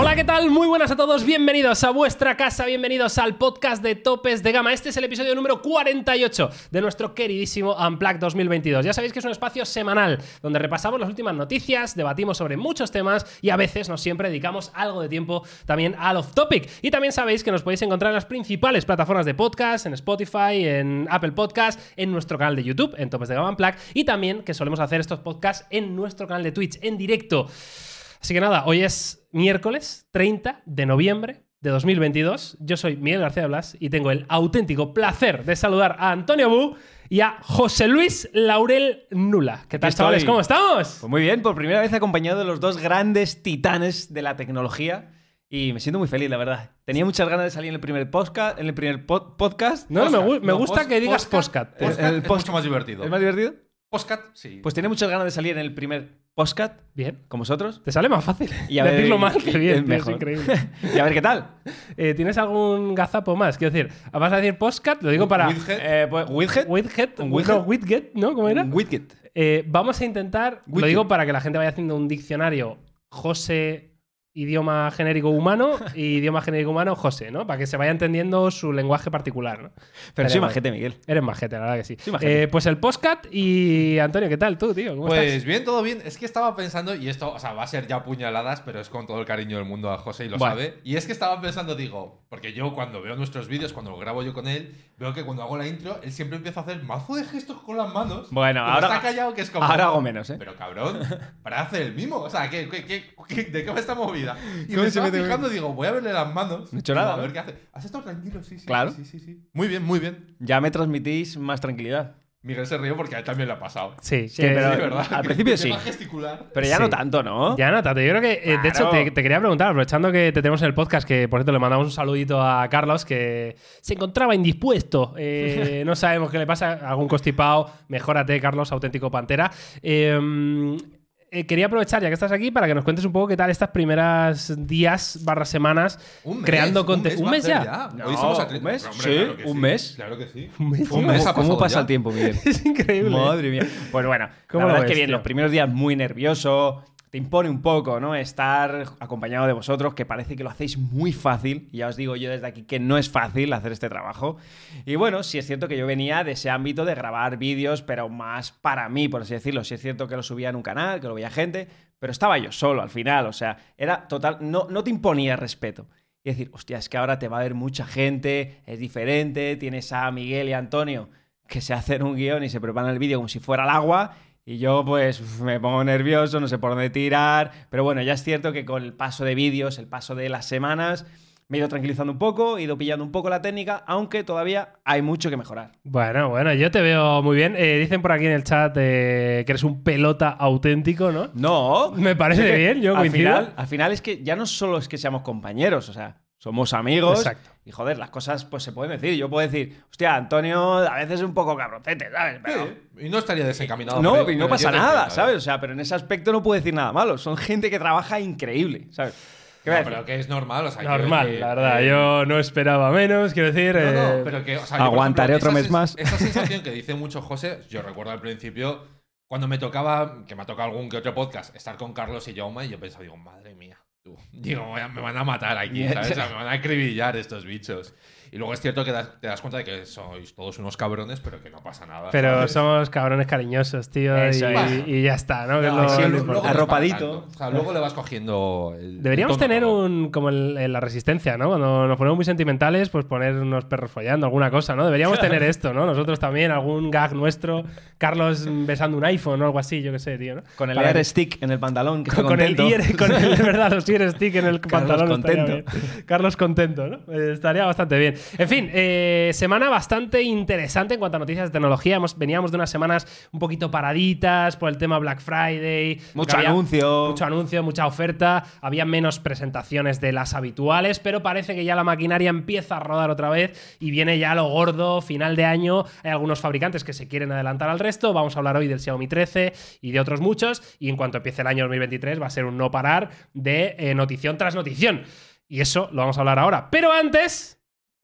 Hola, ¿qué tal? Muy buenas a todos, bienvenidos a vuestra casa, bienvenidos al podcast de Topes de Gama. Este es el episodio número 48 de nuestro queridísimo Unplugged 2022. Ya sabéis que es un espacio semanal donde repasamos las últimas noticias, debatimos sobre muchos temas y a veces, no siempre, dedicamos algo de tiempo también al off-topic. Y también sabéis que nos podéis encontrar en las principales plataformas de podcast, en Spotify, en Apple Podcast, en nuestro canal de YouTube, en Topes de Gama Unplugged, y también que solemos hacer estos podcasts en nuestro canal de Twitch, en directo. Así que nada, hoy es miércoles 30 de noviembre de 2022. Yo soy Miguel García Blas y tengo el auténtico placer de saludar a Antonio Bu y a José Luis Laurel Nula. ¿Qué tal, chavales? ¿Cómo estamos? Pues muy bien, por primera vez acompañado de los dos grandes titanes de la tecnología. Y me siento muy feliz, la verdad. Tenía muchas ganas de salir en el primer podcast. En el primer pod- podcast. No, me, gu- me No, gusta que digas El es mucho más divertido. ¿Es más divertido? Postcat, sí. Pues tenía muchas ganas de salir en el primer podcast Bien. con vosotros. Te sale más fácil Y a ver- decirlo mal que bien. es tío, Es mejor. increíble. y a ver qué tal. Eh, ¿Tienes algún gazapo más? Quiero decir, ¿vas a decir postcat? Lo digo para... Widget. Eh, pues, widget. Widget. Un widget. No, widget, ¿no? ¿Cómo era? Widget. Eh, vamos a intentar, lo digo para que la gente vaya haciendo un diccionario José idioma genérico humano y idioma genérico humano José, ¿no? Para que se vaya entendiendo su lenguaje particular, ¿no? Pero soy majete, Miguel. Eres majete, la verdad que sí. Soy majete. Eh, pues el postcat y Antonio, ¿qué tal tú, tío? ¿Cómo Pues estás? bien, todo bien. Es que estaba pensando, y esto, o sea, va a ser ya puñaladas, pero es con todo el cariño del mundo a José y lo Bueno. sabe. Y es que estaba pensando, digo, porque yo cuando veo nuestros vídeos, cuando lo grabo yo con él, veo que cuando hago la intro, él siempre empieza a hacer mazo de gestos con las manos. Bueno, ahora- está callado, que es como. ahora hago menos, ¿eh? Pero cabrón, para hacer el mimo. O sea, ¿qué, qué, qué- qué- de qué va esta movida? Y ¿Cómo me estaba fijando, digo, voy a verle las manos. No he hecho nada, A ver ¿no? qué hace. ¿Has estado tranquilo? Sí, sí. Claro. Sí, sí, sí. Muy bien, muy bien. Ya me transmitís más tranquilidad. Miguel se rió porque a él también le ha pasado. Sí, Sí, que- pero- Sí, ¿verdad? al principio sí. gesticular. Pero ya Sí. no tanto, ¿no? Ya no tanto. Yo creo que, eh, de hecho, te quería preguntar, aprovechando que te tenemos en el podcast, que por cierto le mandamos un saludito a Carlos, que se encontraba indispuesto. Eh, no sabemos qué le pasa, algún constipado. Mejórate, Carlos, auténtico pantera. Eh, eh, quería aprovechar, ya que estás aquí, para que nos cuentes un poco qué tal estas primeras días barra semanas Un mes, creando un contenido. mes ¿Un mes ya? hacer No, Hoy somos a ¿un 30. mes? Hombre, Sí, claro que ¿un sí. mes? Claro que sí. Un mes, Un mes ha ¿Cómo pasa ya. el tiempo, Miguel? Es increíble. Madre mía. Pues bueno, ¿Cómo la lo verdad es ves, que bien, tío? los primeros días muy nervioso. Te impone un poco, ¿no? Estar acompañado de vosotros, que parece que lo hacéis muy fácil. Y ya os digo yo desde aquí que no es fácil hacer este trabajo. Y bueno, sí es cierto que yo venía de ese ámbito de grabar vídeos, pero más para mí, por así decirlo. Sí es cierto que lo subía en un canal, que lo veía gente, pero estaba yo solo al final. O sea, era total. No, no te imponía respeto. Y decir, hostia, es que ahora te va a ver mucha gente, es diferente, tienes a Miguel y a Antonio que se hacen un guion y se preparan el vídeo como si fuera el agua. Y yo, pues, me pongo nervioso, no sé por dónde tirar. Pero bueno, ya es cierto que con el paso de vídeos, el paso de las semanas, me he ido tranquilizando un poco, he ido pillando un poco la técnica, aunque todavía hay mucho que mejorar. Bueno, bueno, yo te veo muy bien. Eh, dicen por aquí en el chat eh, que eres un pelota auténtico, ¿no? No, Me parece bien, yo al coincido. final, al final es que ya no solo es que seamos compañeros, o sea, somos amigos. Exacto. Y joder, las cosas pues se pueden decir. Yo puedo decir, hostia, Antonio a veces es un poco cabroncete, ¿sabes? Pero, Sí, Y no estaría desencaminado. No, pero- y no pero pasa nada, entiendo, ¿sabes? ¿eh? O sea, pero en ese aspecto no puedo decir nada malo. Son gente que trabaja increíble, ¿sabes? Pero que es normal, o sea, Normal, la verdad. eh, Yo no esperaba menos, quiero decir. No, eh, no, pero que, o sea, Aguantaré ejemplo, otro mes más. Esa sensación que dice mucho José, yo recuerdo al principio, cuando me tocaba, que me ha tocado algún que otro podcast, estar con Carlos y Jaume, y yo pensaba, digo, madre mía. Digo, me van a matar aquí, ¿sabes? O sea, me van a acribillar estos bichos. Y luego es cierto que das- te das cuenta de que sois todos unos cabrones, pero que no pasa nada. Pero ¿sabes? somos cabrones cariñosos, tío. Y, y ya está, ¿no? Sí, lo luego- Arropadito. tanto. O sea, luego le vas cogiendo el. Deberíamos el tono, tener ¿no? un. como el- en la resistencia, ¿no? Cuando nos ponemos muy sentimentales, pues poner unos perros follando, alguna cosa, ¿no? Deberíamos tener esto, ¿no? Nosotros también, algún gag nuestro, Carlos besando un iPhone o algo así, yo qué sé, tío, ¿no? Con el Para stick en el pantalón, que con, el ear, con el, de verdad, los ear stick en el Carlos pantalón. contento. Carlos contento, ¿no? Eh, estaría bastante bien. En fin, eh, semana bastante interesante en cuanto a noticias de tecnología. Hemos, veníamos de unas semanas un poquito paraditas por el tema Black Friday. Mucho anuncio. Mucho anuncio, mucha oferta. Había menos presentaciones de las habituales, pero parece que ya la maquinaria empieza a rodar otra vez y viene ya lo gordo, final de año. Hay algunos fabricantes que se quieren adelantar al resto. Vamos a hablar hoy del Xiaomi 13 y de otros muchos. Y en cuanto empiece el año 2023 va a ser un no parar de eh, notición tras notición. Y eso lo vamos a hablar ahora. Pero antes...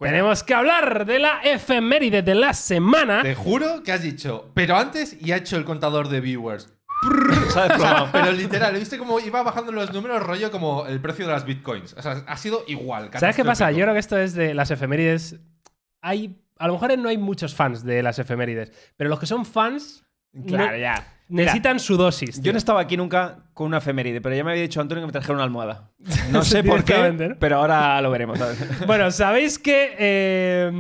Tenemos que hablar de la efeméride de la semana. Te juro que has dicho, pero antes y ha hecho el contador de viewers. Pero literal, ¿viste cómo iba bajando los números rollo como el precio de las bitcoins? O sea, ha sido igual. ¿Sabes qué pasa? Yo creo que esto es de las efemérides. Hay. A lo mejor no hay muchos fans de las efemérides, pero los que son fans Claro, no- ya. necesitan su dosis. Yo no estaba aquí nunca con una efeméride, pero ya me había dicho Antonio que me trajera una almohada. No sé por qué, pero ahora lo veremos. Bueno, sabéis que eh,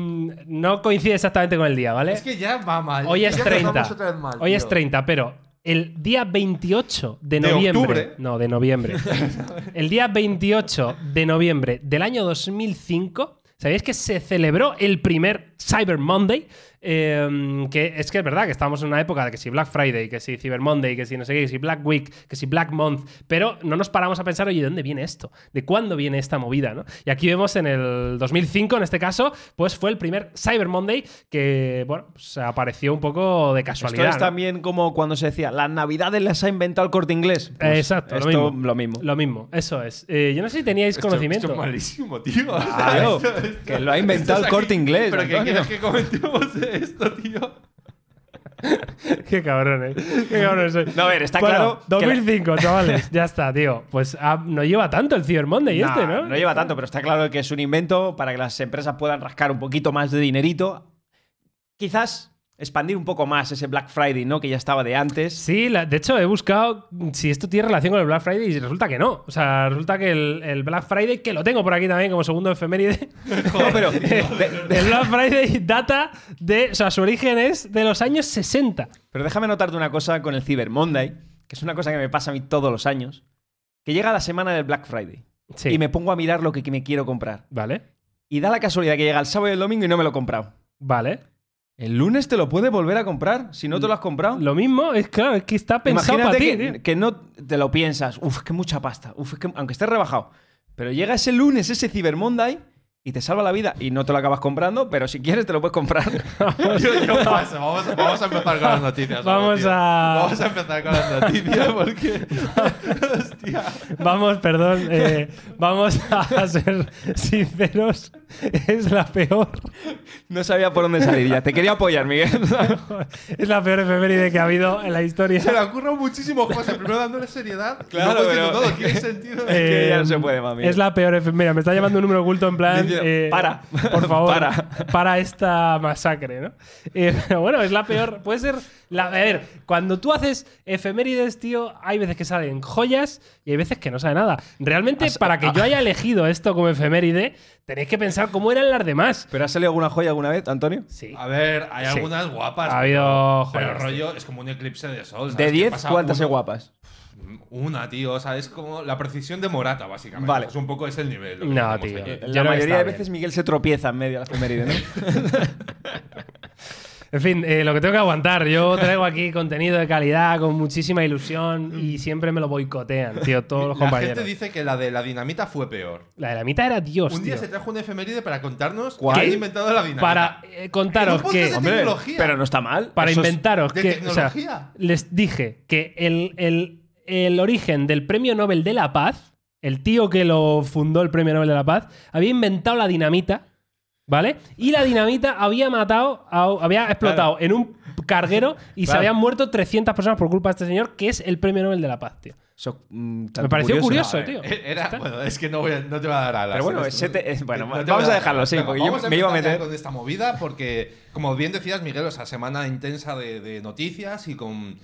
no coincide exactamente con el día, ¿vale? Es que ya va mal. Hoy es Ya 30. empezamos otra vez mal, Hoy es tío. 30, pero el día 28 de De noviembre. octubre. No, de noviembre. el día 28 de noviembre del año 2005. ¿Sabéis que se celebró el primer Cyber Monday? Eh, que es que es verdad que estamos en una época de que si Black Friday, que si Cyber Monday, que si no sé qué, que si Black Week, que si Black Month, pero no nos paramos a pensar, oye, ¿de dónde viene esto? ¿De cuándo viene esta movida? ¿no? Y aquí vemos en el 2005, en este caso, pues fue el primer Cyber Monday que, bueno, pues apareció un poco de Esto casualidad. es ¿no? también como cuando se decía, las navidades las ha inventado el corte inglés. Pues Exacto, lo esto, mismo. Lo mismo. Lo mismo, eso es. Eh, yo no sé si teníais Esto- conocimiento. Esto es malísimo, tío. O sea, Claro, esto- esto- que lo ha inventado esto es el corte aquí, inglés. Pero que Antonio. quieres que comentemos de esto, tío. Qué cabrón, eh. Qué cabrón soy. No, a ver, está Bueno, claro. que la- 2005, chavales. Ya está, tío. Pues ah, no lleva tanto el Cyber Monday No, este, ¿no? No lleva tanto, pero está claro que es un invento para que las empresas puedan rascar un poquito más de dinerito. Quizás expandir un poco más ese Black Friday, ¿no? Que ya estaba de antes. Sí, la- de hecho he buscado si esto tiene relación con el Black Friday y resulta que no. O sea, resulta que el, el Black Friday, que lo tengo por aquí también como segundo efeméride, No, pero de- de- el Black Friday data de, o sea, su origen es de los años 60. pero déjame notarte una cosa con el Cyber Monday, que es una cosa que me pasa a mí todos los años, que llega la semana del Black Friday Sí. y me pongo a mirar lo que me quiero comprar. Vale, Y da la casualidad que llega el sábado y el domingo y no me lo he comprado. vale. El lunes te lo puedes volver a comprar si no te lo has comprado. Lo mismo, es claro, es que está pensado Imagínate para ti, que, tío. que no te lo piensas. Uf, es que mucha pasta. Uf, es que aunque esté rebajado. Pero llega ese lunes, ese Cyber Monday, y te salva la vida. Y no te lo acabas comprando, pero si quieres te lo puedes comprar. Yo, yo paso. Vamos, vamos a empezar con las noticias. Vamos a- Vamos a empezar con las noticias porque. Hostia. Vamos, perdón, eh, vamos a ser sinceros. Es la peor, no sabía por dónde salir ya. Te quería apoyar, Miguel. es la peor efeméride que ha habido en la historia. Se le ocurre muchísimo, José. Primero dándole seriedad. Claro, pero- todo. ¿Tiene sentido? Es que ya no Eh, se puede, mami. Es la peor efeméride. Me está llamando un número oculto en plan. Eh, para. Por favor, Para. para. esta masacre, ¿no? Eh, pero bueno, es la peor. Puede ser. La, a ver, cuando tú haces efemérides, tío, hay veces que salen joyas y hay veces que no sale nada. Realmente, Has- para que ah. yo haya elegido esto como efeméride, tenéis que pensar cómo eran las demás. ¿Pero ha salido alguna joya alguna vez, Antonio? Sí. A ver, hay Sí. algunas guapas. Ha habido pero, pero joyas, rollo es como un eclipse de sol. ¿sabes? De Que 10, pasa ¿cuántas se guapas? Una, tío. O sea, es como la precisión de Morata, básicamente. Vale. Es un poco ese el nivel. lo que No, tenemos tío. La que mayoría está de bien. veces Miguel se tropieza en medio de la efeméride, ¿no? En fin, eh, lo que tengo que aguantar. Yo traigo aquí contenido de calidad con muchísima ilusión y siempre me lo boicotean, tío, todos los La compañeros. gente dice que la de la dinamita fue peor. La de la mitad era Dios, un día tío. se trajo una efeméride para contarnos ¿Cuál? quién ha inventado la dinamita. Para eh, contaros En un que... podcast de Hombre, tecnología. pero no está mal. Para Eso es- inventaros de que... o sea, tecnología. les dije que el, el- el origen del Premio Nobel de la Paz, el tío que lo fundó el Premio Nobel de la Paz, había inventado la dinamita, ¿vale? Y la dinamita había matado, a- había explotado en un carguero y se habían muerto 300 personas por culpa de este señor, que es el Premio Nobel de la Paz, tío. Mm, Me pareció curioso, A tío. Era, bueno, es que no, voy a- no te va a dar alas. Pero bueno, en ese esto. te- es- bueno, No te vamos voy a dejarlo Venga, porque yo vamos me iba a meter- con esta movida porque, como bien decías, Miguel, o sea, semana intensa de, de noticias y con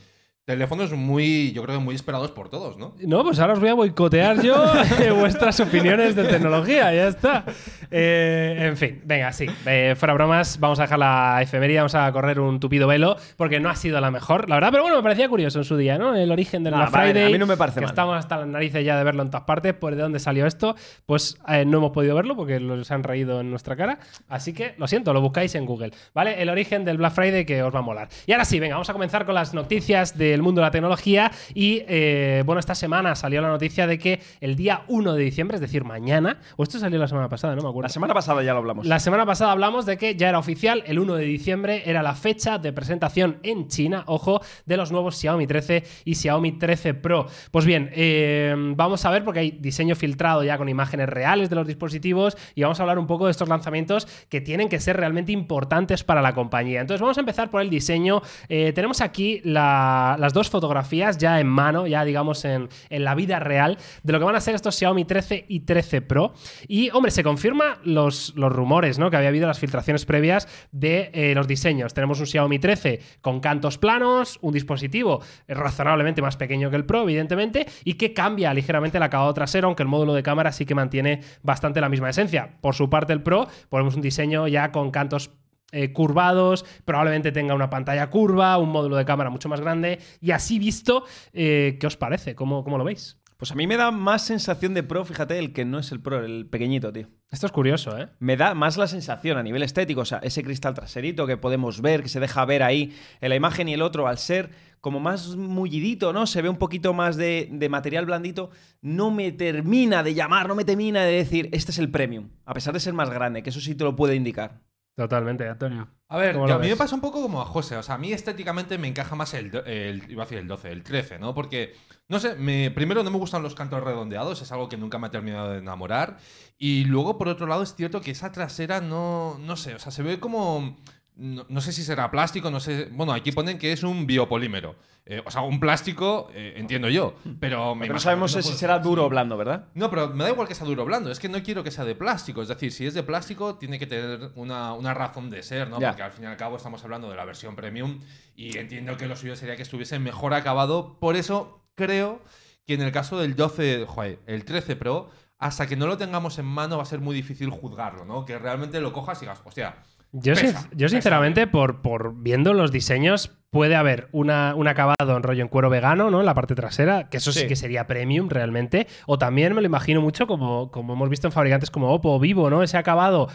teléfonos muy, yo creo que muy esperados por todos, ¿no? No, pues ahora os voy a boicotear yo eh, vuestras opiniones de tecnología, ya está. Eh, en fin, venga, sí. eh, fuera bromas, vamos a dejar la efemería, vamos a correr un tupido velo, porque no ha sido la mejor, la verdad, pero bueno, me parecía curioso en su día, ¿no? El origen del No, Black vale, Friday. a mí no me parece que mal. Estamos hasta las narices ya de verlo en todas partes, pues de dónde salió esto, pues eh, no hemos podido verlo porque los han reído en nuestra cara, así que lo siento, lo buscáis en Google, ¿vale? El origen del Black Friday que os va a molar. Y ahora sí, venga, vamos a comenzar con las noticias del mundo de la tecnología y eh, bueno, esta semana salió la noticia de que el día 1 de diciembre, es decir, mañana, o esto salió la semana pasada, no me acuerdo. La semana pasada ya lo hablamos. La semana pasada hablamos de que ya era oficial, el 1 de diciembre era la fecha de presentación en China, ojo, de los nuevos Xiaomi 13 y Xiaomi 13 Pro. Pues bien, eh, vamos a ver porque hay diseño filtrado ya con imágenes reales de los dispositivos y vamos a hablar un poco de estos lanzamientos que tienen que ser realmente importantes para la compañía. Entonces vamos a empezar por el diseño. Eh, tenemos aquí la- las dos fotografías ya en mano, ya digamos en, en la vida real, de lo que van a ser estos Xiaomi 13 y 13 Pro. Y, hombre, se confirma los, los rumores, ¿no? Que había habido las filtraciones previas de eh, los diseños. Tenemos un Xiaomi 13 con cantos planos, un dispositivo razonablemente más pequeño que el Pro, evidentemente, y que cambia ligeramente el acabado trasero, aunque el módulo de cámara sí que mantiene bastante la misma esencia. Por su parte, el Pro, ponemos un diseño ya con cantos eh, curvados, probablemente tenga una pantalla curva, un módulo de cámara mucho más grande, y así visto, eh, ¿qué os parece? ¿Cómo, ¿Cómo lo veis? Pues a mí me da más sensación de Pro, fíjate, el que no es el Pro, el pequeñito, tío. Esto es curioso, ¿eh? Me da más la sensación a nivel estético, o sea, ese cristal traserito que podemos ver, que se deja ver ahí en la imagen y el otro, al ser como más mullidito, ¿no? Se ve un poquito más de, de material blandito, no me termina de llamar, no me termina de decir, este es el premium, a pesar de ser más grande, que eso sí te lo puede indicar. Totalmente, Antonio. A ver, ¿Cómo que lo a mí me pasa un poco como a José. O sea, a mí estéticamente me encaja más el, el- iba a decir el 12, el 13, ¿no? Porque, no sé, me- primero no me gustan los cantos redondeados, es algo que nunca me ha terminado de enamorar. Y luego, por otro lado, es cierto que esa trasera no, no sé, o sea, se ve como... No, no sé si será plástico, no sé. Bueno, aquí ponen que es un biopolímero. Eh, o sea, un plástico, eh, entiendo yo. Pero me no sabemos no si será duro o blando, ¿verdad? no, pero me da igual que sea duro o blando. Es que no quiero que sea de plástico. Es decir, si es de plástico, tiene que tener una, una razón de ser, ¿no? Ya. Porque al fin y al cabo estamos hablando de la versión premium y entiendo que lo suyo sería que estuviese mejor acabado. Por eso creo que en el caso del 12, joder, el 13 Pro, hasta que no lo tengamos en mano va a ser muy difícil juzgarlo, ¿no? Que realmente lo cojas y digas, hostia. Yo, pesa, sin- yo sinceramente, por, por viendo los diseños, puede haber una, un acabado en rollo en cuero vegano, ¿no? En la parte trasera, que eso sí, Sí. que sería premium realmente. O también me lo imagino mucho como, como hemos visto en fabricantes como Oppo o Vivo, ¿no? Ese acabado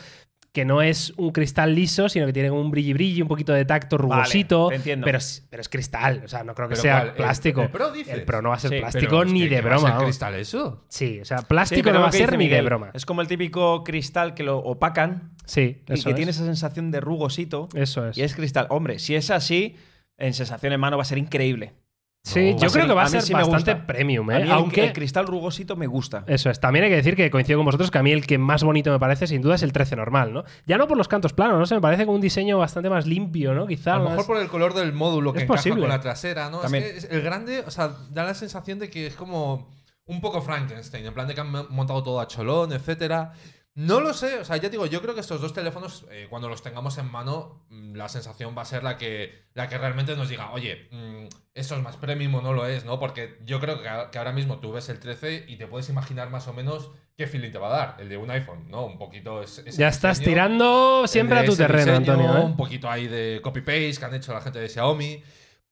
que no es un cristal liso, sino que tiene un brilli brilli, un poquito de tacto rugosito. te entiendo. Pero, es- pero es cristal, o sea, no creo que ¿Pero sea cuál? ¿El- plástico. el Pro dices? El Pro no va a ser Sí, plástico ni que- de que va a ser broma. vamos. cristal eso? Sí, o sea, plástico no va a que ser ni de broma. Es como el típico cristal que lo opacan Sí, y eso que es. tiene esa sensación de rugosito. Eso es. Y es cristal. Hombre, si es así, en sensación en mano va a ser increíble. Sí, No, yo creo ser- que va a, ser sí bastante premium, A ¿eh? mí el- Aunque el, cristal rugosito me gusta. Eso es. También hay que decir que coincido con vosotros que a mí el que más bonito me parece, sin duda, es el 13 normal, ¿no? Ya no por los cantos planos, ¿no? Se me parece con un diseño bastante más limpio, ¿no? Quizá. A lo más- mejor por el color del módulo que Es encaja posible. con la trasera, ¿no? También. Es que el grande, o sea, da la sensación de que es como un poco Frankenstein, en plan de que han montado todo a cholón, etcétera. No lo sé, o sea, ya te digo, yo creo que estos dos teléfonos, eh, cuando los tengamos en mano, mm, la sensación va a ser la que, la que realmente nos diga, oye, mm, esto es más premium o no lo es, ¿no? Porque yo creo que, a- que ahora mismo tú ves el 13 y te puedes imaginar más o menos qué feeling te va a dar, el de un iPhone, ¿no? Un poquito es, Ya estás diseño. tirando siempre a tu terreno, diseño, Antonio. ¿eh? Un poquito ahí de copy-paste que han hecho la gente de Xiaomi.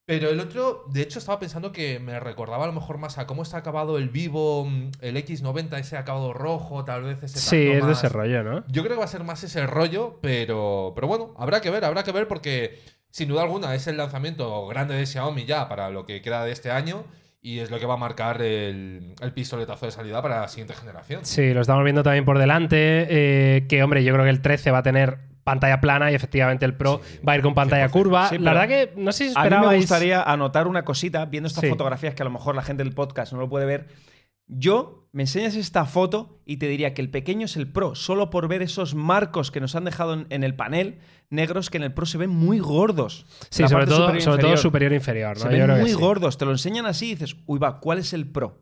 Pero el otro, de hecho, estaba pensando que me recordaba a lo mejor más a cómo está acabado el Vivo, mm, el X90, ese acabado rojo, tal vez ese Sí, es de ese rollo, ¿no? Yo creo que va a ser más ese rollo, pero, pero bueno, habrá que ver, habrá que ver porque sin duda alguna es el lanzamiento grande de Xiaomi ya para lo que queda de este año y es lo que va a marcar el, el pistoletazo de salida para la siguiente generación. Sí, lo estamos viendo también por delante. eh, que, hombre, yo creo que el 13 va a tener pantalla plana y efectivamente el Pro Sí, va a ir con pantalla 100%. curva. Sí, la verdad que no sé si A mí esperabais. me gustaría anotar una cosita, viendo estas Sí. fotografías que a lo mejor la gente del podcast no lo puede ver. Yo me enseñas esta foto y te diría que el pequeño es el Pro, solo por ver esos marcos que nos han dejado en, en el panel negros que en el Pro se ven muy gordos. Sí, La sobre todo, superior e todo inferior. superior e inferior. ¿no? Se Yo ven creo muy gordos, te lo enseñan así y dices, uy, va, ¿cuál es el Pro?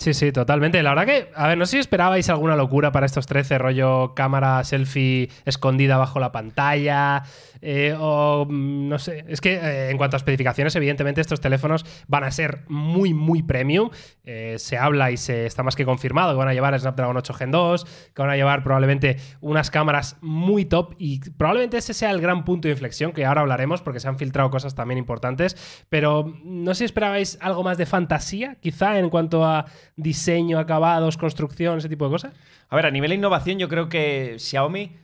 Sí, sí, totalmente. La verdad que, a ver, no sé si esperabais alguna locura para estos 13, rollo cámara selfie escondida bajo la pantalla, eh, o mm, no sé. Es que eh, en cuanto a especificaciones, evidentemente estos teléfonos van a ser muy, muy premium. Eh, se habla y se está más que confirmado que van a llevar Snapdragon 8 Gen 2, que van a llevar probablemente unas cámaras muy top y probablemente ese sea el gran punto de inflexión que ahora hablaremos porque se han filtrado cosas también importantes, pero no sé si esperabais algo más de fantasía, quizá en cuanto a diseño, acabados, construcción, ese tipo de cosas. A ver, a nivel de innovación, yo creo que Xiaomi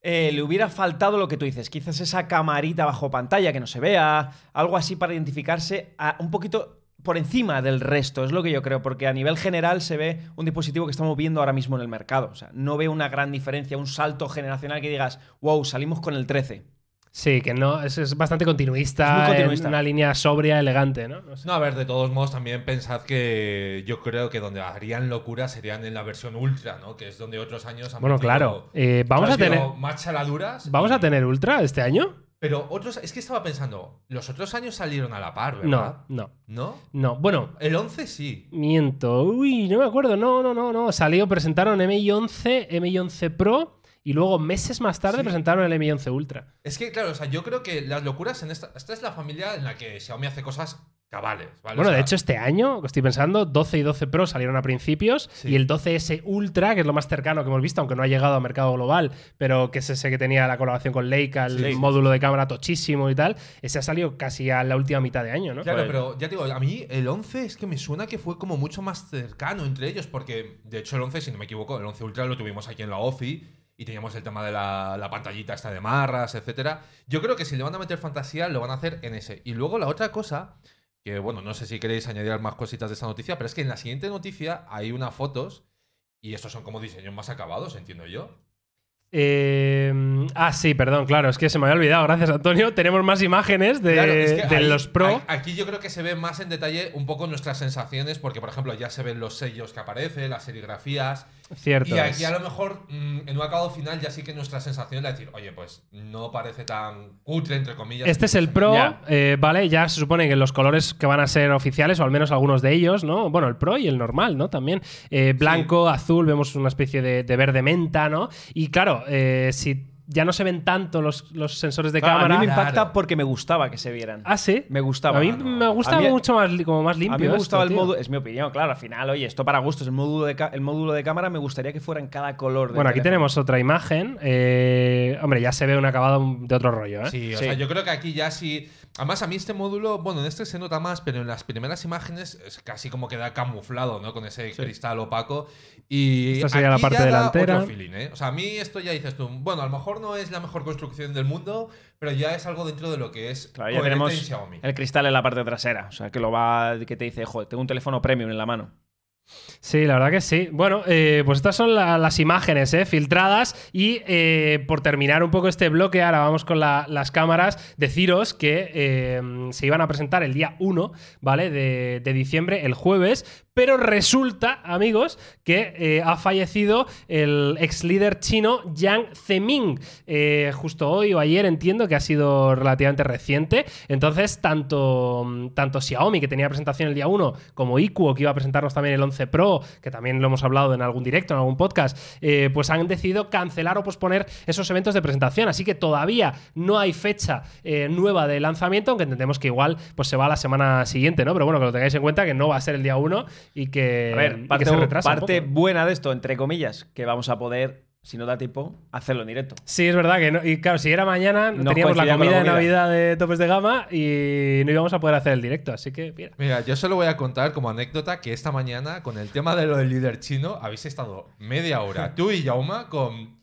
eh, le hubiera faltado lo que tú dices, quizás esa camarita bajo pantalla que no se vea, algo así para identificarse un poquito por encima del resto, es lo que yo creo, porque a nivel general se ve un dispositivo que estamos viendo ahora mismo en el mercado. O sea, no veo una gran diferencia, un salto generacional que digas, wow, salimos con el 13. Sí, que no, es, es bastante continuista, Es muy continuista. en una línea sobria, elegante, ¿no? No sé. No, a ver, de todos modos, también pensad que yo creo que donde harían locura serían en la versión ultra, ¿no? Que es donde otros años han Bueno, claro. Eh, vamos a tener, más chaladuras. ¿Vamos y- a tener Ultra este año? Pero otros, es que estaba pensando, los otros años salieron a la par, No, ¿verdad? no, ¿No? no. Bueno, El 11 sí. miento. Uy, no me acuerdo. No, no, no, no. Salió, presentaron MI 11, MI 11 Pro y luego meses más tarde Sí. presentaron el MI 11 Ultra. Es que, claro, o sea, yo creo que las locuras en esta. Esta es la familia en la que Xiaomi hace cosas cabales, ¿vale? Bueno, O de hecho, este año, estoy pensando, 12 y 12 Pro salieron a principios Sí. y el 12S Ultra, que es lo más cercano que hemos visto, aunque no ha llegado a mercado global, pero que es ese que tenía la colaboración con Leica, el Sí. módulo de cámara tochísimo y tal, ese ha salido casi a la última mitad de año, ¿no? Claro, Pues- pero ya te digo, a mí el 11 es que me suena que fue como mucho más cercano entre ellos, porque de hecho el 11, si no me equivoco, el 11 Ultra lo tuvimos aquí en la OFI y teníamos el tema de la, la pantallita esta de marras, etcétera. Yo creo que si le van a meter fantasía, lo van a hacer en ese. Y luego la otra cosa, que bueno, no sé si queréis añadir más cositas de esta noticia, pero es que en la siguiente noticia hay unas fotos y estos son como diseños más acabados, entiendo yo. Eh, ah, sí, perdón, claro, es que se me había olvidado, gracias Antonio. Tenemos más imágenes de, Claro, es que de ahí- los Pro. Aquí yo creo que se ve más en detalle un poco nuestras sensaciones, porque por ejemplo ya se ven los sellos que aparecen, las serigrafías. Cierto. Y es. aquí a lo mejor mm, en un acabado final ya sí que nuestra sensación es decir, oye, pues no parece tan cutre, entre comillas. Este es el Pro, Ya. eh, ¿vale? Ya se supone que los colores que van a ser oficiales, o al menos algunos de ellos, ¿no? Bueno, el Pro y el normal, ¿no? También. Eh, blanco, azul, vemos una especie de, de verde menta, ¿no? Y claro, eh, si ya no se ven tanto los, los sensores de Claro, cámara. a mí me Claro. impacta porque me gustaba que se vieran. Ah, sí. Me gustaba. A mí no. me gusta mí- mucho más, como más limpio. a mí me esto, gustaba el módulo, es mi opinión, claro, al final, oye, esto para gustos, el módulo de, el módulo de cámara me gustaría que fuera en cada color. Bueno, aquí teléfono. tenemos otra imagen. Eh, hombre, ya se ve un acabado de otro rollo, ¿eh? Sí, o Sí. sea, yo creo que aquí ya sí. Además, a mí este módulo, bueno, en este se nota más, pero en las primeras imágenes es casi como queda camuflado, ¿no? Con ese cristal opaco. Y Esta sería la parte ya da delantera. otro feeling, ¿eh? O sea, a mí esto ya dices tú, bueno, a lo mejor no es la mejor construcción del mundo, pero ya es algo dentro de lo que es Claro, ya tenemos en Xiaomi. el cristal en la parte trasera, o sea, que lo va, que te dice, joder, tengo un teléfono premium en la mano. Sí, la verdad que sí. Bueno, eh, pues estas son la- las imágenes eh, filtradas y eh, por terminar un poco este bloque, ahora vamos con la- las cámaras, deciros que eh, se iban a presentar el día 1, ¿vale? De, de diciembre, el jueves, pero resulta, amigos, que eh, ha fallecido el ex líder chino Yang Zeming. Eh, justo hoy o ayer entiendo que ha sido relativamente reciente. Entonces, tanto, tanto Xiaomi, que tenía presentación el día 1, como Iquo, que iba a presentarnos también el 11 Pro, que también lo hemos hablado en algún directo, en algún podcast, eh, pues han decidido cancelar o posponer esos eventos de presentación. Así que todavía no hay fecha nueva de lanzamiento, aunque entendemos que igual pues se va a la semana siguiente, ¿no? Pero bueno, que lo tengáis en cuenta que no va a ser el día 1 y que, A ver, y que parte, se retrasa un parte poco. buena de esto, entre comillas, que vamos a poder, si no da tiempo, hacerlo en directo. Sí, es verdad que no. Y claro, si era mañana, No teníamos la comida, la de comida. Navidad de topes de gama y no íbamos a poder hacer el directo. Así que, mira. Mira, yo solo voy a contar como anécdota que esta mañana, con el tema de lo del líder chino, habéis estado media hora, tú y Yauma, con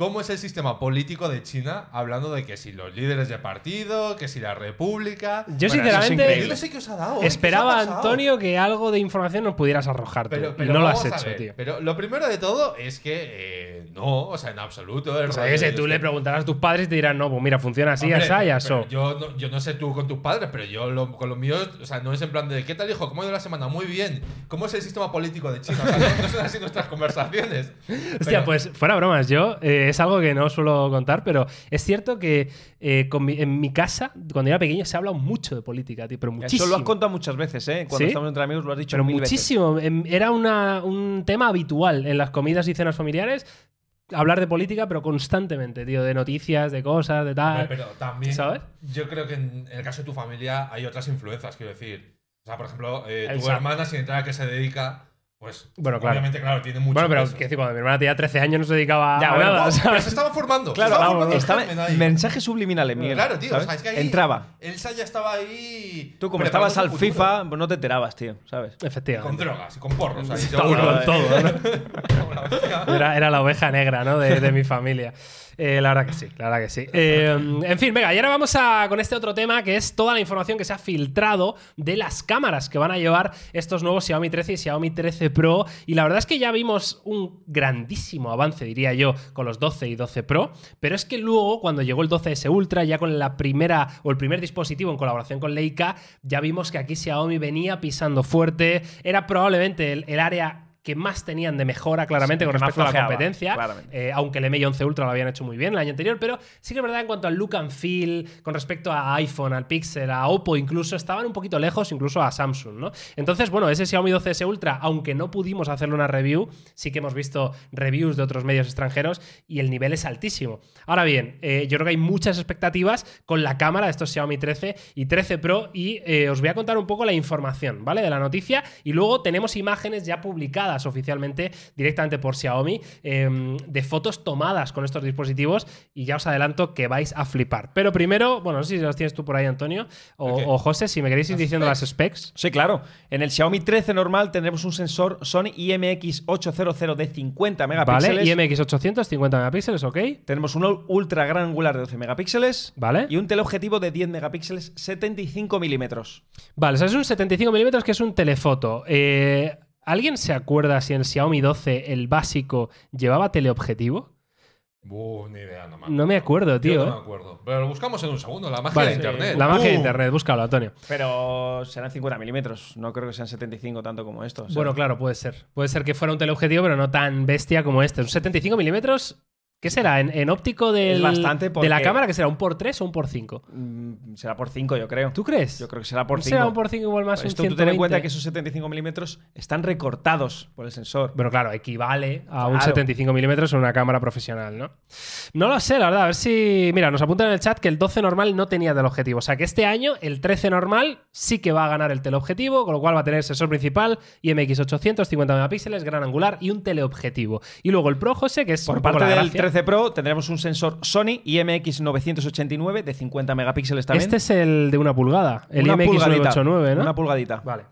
cómo es el sistema político de China, hablando de que si los líderes de partido, que si la república. Yo, Bueno, eso es sinceramente. Yo no sé qué os ha dado. ¿eh? ¿Qué os ha esperaba? Antonio, que algo de información nos pudieras arrojar. Pero, no lo has hecho, ver, tío. Pero lo primero de todo es que eh, no, o sea, en absoluto. el O sea, rollo de tú le preguntarás a tus padres y te dirán, no, pues mira, funciona así, Hombre, así, así. Yo no, yo no sé tú con tus padres, pero yo lo- con los míos, o sea, no es en plan de ¿qué tal, hijo? ¿Cómo ha ido la semana? Muy bien. ¿Cómo es el sistema político de China? O sea, no, no son así nuestras conversaciones. Hostia, Pero- pues fuera bromas, yo eh, es algo que no suelo contar, pero es cierto que eh, con mi- en mi casa, cuando era pequeño, se ha hablado mucho de política, tío, pero muchísimo. Eso lo has contado muchas veces, ¿eh? Cuando ¿Sí? estamos entre amigos lo has dicho Pero mil muchísimo. Em, Era una- un tema habitual en las comidas y cenas familiares. Hablar de política, pero constantemente, tío, de noticias, de cosas, de tal. Pero también, ¿Sabes? yo creo que en el caso de tu familia hay otras influencias, quiero decir. O sea, por ejemplo, eh, tu Exacto. hermana, sin entrar a qué se dedica, pues Bueno, claro. obviamente, claro, tiene mucho Bueno, pero peso. decir, cuando mi hermana tenía 13 años no se dedicaba Ya, a bueno, nada, pero se estaba formando. Claro, se estaba formando Estaba, ahí. mensajes subliminales, Miguel. Claro, tío. ¿sabes? O sea, es que ahí Entraba. Elsa ya estaba ahí. Tú, como estabas al. FIFA, pues no te enterabas, tío, ¿sabes? Con Efectivamente. drogas y con porros ahí, Todo, seguro. todo, ¿no? Era, era la oveja negra, ¿no? De, de mi familia. Eh, la verdad que sí, la verdad que sí. Eh, en fin, venga, y ahora vamos a, con este otro tema que es toda la información que se ha filtrado de las cámaras que van a llevar estos nuevos Xiaomi 13 y Xiaomi 13 Pro. Y la verdad es que ya vimos un grandísimo avance, diría yo, con los 12 y 12 Pro. Pero es que luego, cuando llegó el 12S Ultra, ya con la primera o el primer dispositivo en colaboración con Leica, ya vimos que aquí Xiaomi venía pisando fuerte. Era probablemente el- área que más tenían de mejora claramente Sí, con respecto a la competencia. Eh, aunque el MI 11 Ultra lo habían hecho muy bien el año anterior, pero sí que es verdad en cuanto al look and feel, con respecto a iPhone, al Pixel, a Oppo incluso, estaban un poquito lejos, incluso a Samsung, ¿no? Entonces, bueno, ese Xiaomi 12S Ultra, aunque no pudimos hacerle una review, sí que hemos visto reviews de otros medios extranjeros y el nivel es altísimo. Ahora bien, eh, yo creo que hay muchas expectativas con la cámara de estos Xiaomi 13 y 13 Pro y eh, os voy a contar un poco la información, ¿vale? De la noticia y luego tenemos imágenes ya publicadas oficialmente directamente por Xiaomi eh, de fotos tomadas con estos dispositivos y ya os adelanto que vais a flipar. Pero primero, bueno, no sé si los tienes tú por ahí, Antonio, o, José, si me queréis ir Las diciendo specs. las specs. Sí, claro. En el Xiaomi 13 normal tendremos un sensor Sony IMX800 de 50 megapíxeles. Vale, IMX 800, 50 megapíxeles, ok. Tenemos un ultra gran angular de 12 megapíxeles. Vale. Y un teleobjetivo de 10 megapíxeles, 75 milímetros. Vale, o sea, es un 75 milímetros que es un telefoto. Eh, ¿Alguien se acuerda si en el Xiaomi 12 el básico llevaba teleobjetivo? Buh, ni idea, no me No me acuerdo, tío, Yo ¿eh? no me acuerdo. Pero lo buscamos en un segundo, la magia Vale, de internet. la magia de ¡Bum! internet, búscalo, Antonio. Pero serán 50 milímetros. No creo que sean 75 tanto como estos. O sea, Bueno, claro, puede ser. Puede ser que fuera un teleobjetivo, pero no tan bestia como este. Un 75 milímetros, ¿qué será? ¿En, en óptico del- de la cámara, que será un por 3 o un por 5? mm, será por 5, yo creo. ¿Tú crees? Yo creo que será por ¿No 5. será un por 5 igual más un Esto tú 120? ten en cuenta que esos 75 milímetros están recortados por el sensor. Bueno, claro, equivale a un Claro. 75 milímetros en una cámara profesional, ¿no? No lo sé, la verdad. A ver si. Mira, nos apuntan en el chat que el 12 normal no tenía teleobjetivo. O sea que este año el 13 normal sí que va a ganar el teleobjetivo, con lo cual va a tener sensor principal, IMX800, 50 megapíxeles, gran angular y un teleobjetivo. Y luego el Pro, José, que es Por un parte la del gracia. 13 Pro tendremos un sensor Sony IMX989 de 50 megapíxeles también. Este es el de una pulgada, el Una pulgadita, IMX989, ¿no? Una pulgadita. Vale.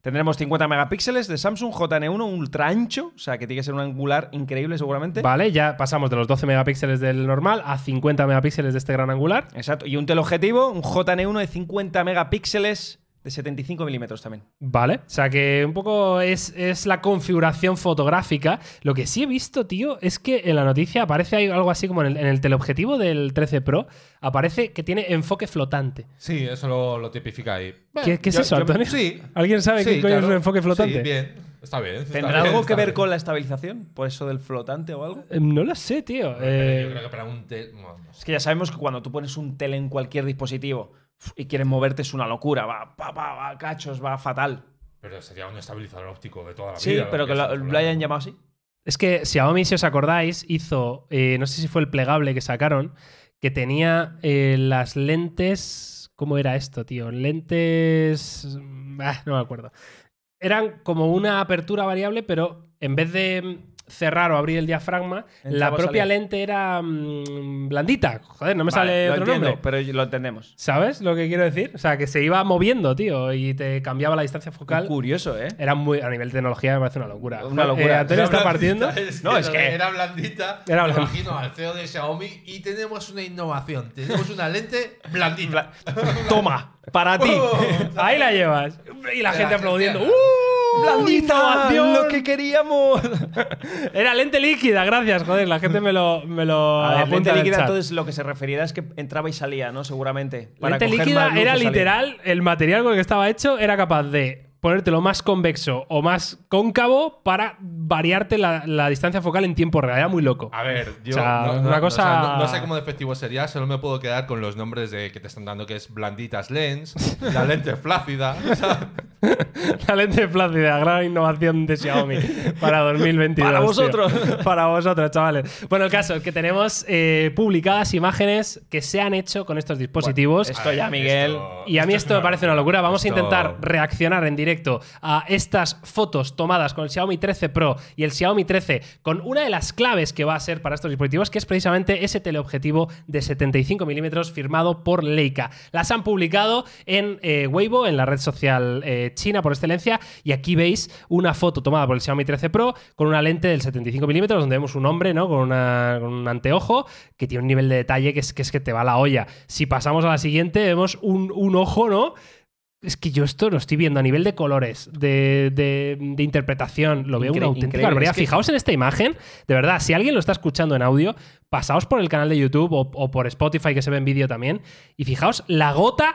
Tendremos 50 megapíxeles de Samsung JN1 ultra ancho, o sea que tiene que ser un angular increíble seguramente. Vale, ya pasamos de los 12 megapíxeles del normal a 50 megapíxeles de este gran angular. Exacto. Y un teleobjetivo, un JN1 de 50 megapíxeles de 75 milímetros también. Vale, o sea que un poco es, es la configuración fotográfica. Lo que sí he visto, tío, es que en la noticia aparece ahí algo así como en el, en el teleobjetivo del 13 Pro, aparece que tiene enfoque flotante. Sí, eso lo, lo tipifica ahí. ¿Qué, qué es yo- eso, yo- Antonio? Sí. ¿Alguien sabe Sí, qué coño es claro. un enfoque flotante? Sí, bien. Está bien. está ¿Tendrá bien, algo que ver bien. con la estabilización? ¿Por eso del flotante o algo? Eh, No lo sé, tío. Pero Eh, Yo creo que para un tel- bueno, no sé. Es que ya sabemos que cuando tú pones un tele en cualquier dispositivo y quieres moverte es una locura. Va, pa, pa, va, cachos, va fatal. Pero sería un estabilizador óptico de toda la Sí, vida. pero que lo, lo hayan llamado así. Es que Xiaomi, si os acordáis, hizo, eh, no sé si fue el plegable que sacaron, que tenía eh, las lentes. ¿Cómo era esto, tío? Lentes. ah, no me acuerdo. Eran como una apertura variable, pero en vez de cerrar o abrir el diafragma, Entraba la propia lente era mm, blandita. Joder, no me Vale, sale lo otro entiendo, nombre. pero lo entendemos. ¿Sabes lo que quiero decir? O sea, que se iba moviendo, tío, y te cambiaba la distancia focal. Curioso, ¿eh? Era muy. A nivel de tecnología me parece una locura. Una Eh, locura. Antonio Era está blandita, partiendo. es No, es que- Era blandita. Era me imagino al CEO de Xiaomi y tenemos una innovación. Tenemos una lente blandita. Toma, para ti. Ahí la llevas. Y la De gente la aplaudiendo. gente, ¡Uh! Blandita, lo que queríamos. Era lente líquida, gracias, joder. La gente me lo, me lo A ver, lente líquida, entonces lo que se referirá es que entraba y salía, ¿no? Seguramente. Para Lente líquida era literal, el material con el que estaba hecho era capaz de ponértelo más convexo o más cóncavo para variarte la, la distancia focal en tiempo real. Era muy loco. A ver, yo O sea, no, no- una no, cosa- o sea, no- no sé cómo de efectivo sería, solo me puedo quedar con los nombres de que te están dando, que es blanditas lens, la lente flácida. La lente plácida, gran innovación de Xiaomi para 2022. Para tío. vosotros. Para vosotros, chavales. Bueno, el caso es que tenemos eh, publicadas imágenes que se han hecho con estos dispositivos. Esto ya, Miguel. esto- Y a mí es esto me parece una locura. Vamos Esto- a intentar reaccionar en directo a estas fotos tomadas con el Xiaomi 13 Pro y el Xiaomi 13 con una de las claves que va a ser para estos dispositivos, que es precisamente ese teleobjetivo de 75 milímetros firmado por Leica. Las han publicado en eh, Weibo, en la red social eh, china por excelencia, y aquí veis una foto tomada por el Xiaomi 13 Pro con una lente del 75 milímetros, donde vemos un hombre ¿no? con, una- con un anteojo que tiene un nivel de detalle que es, que es que te va la olla. Si pasamos a la siguiente, vemos un, un ojo, ¿no? Es que yo esto lo estoy viendo a nivel de colores, de, de- de interpretación, lo veo Incre- una auténtica increíble. barbaridad. Es que- Fijaos en esta imagen, de verdad, si alguien lo está escuchando en audio, pasaos por el canal de YouTube o, o por Spotify que se ve en vídeo también, y fijaos la gota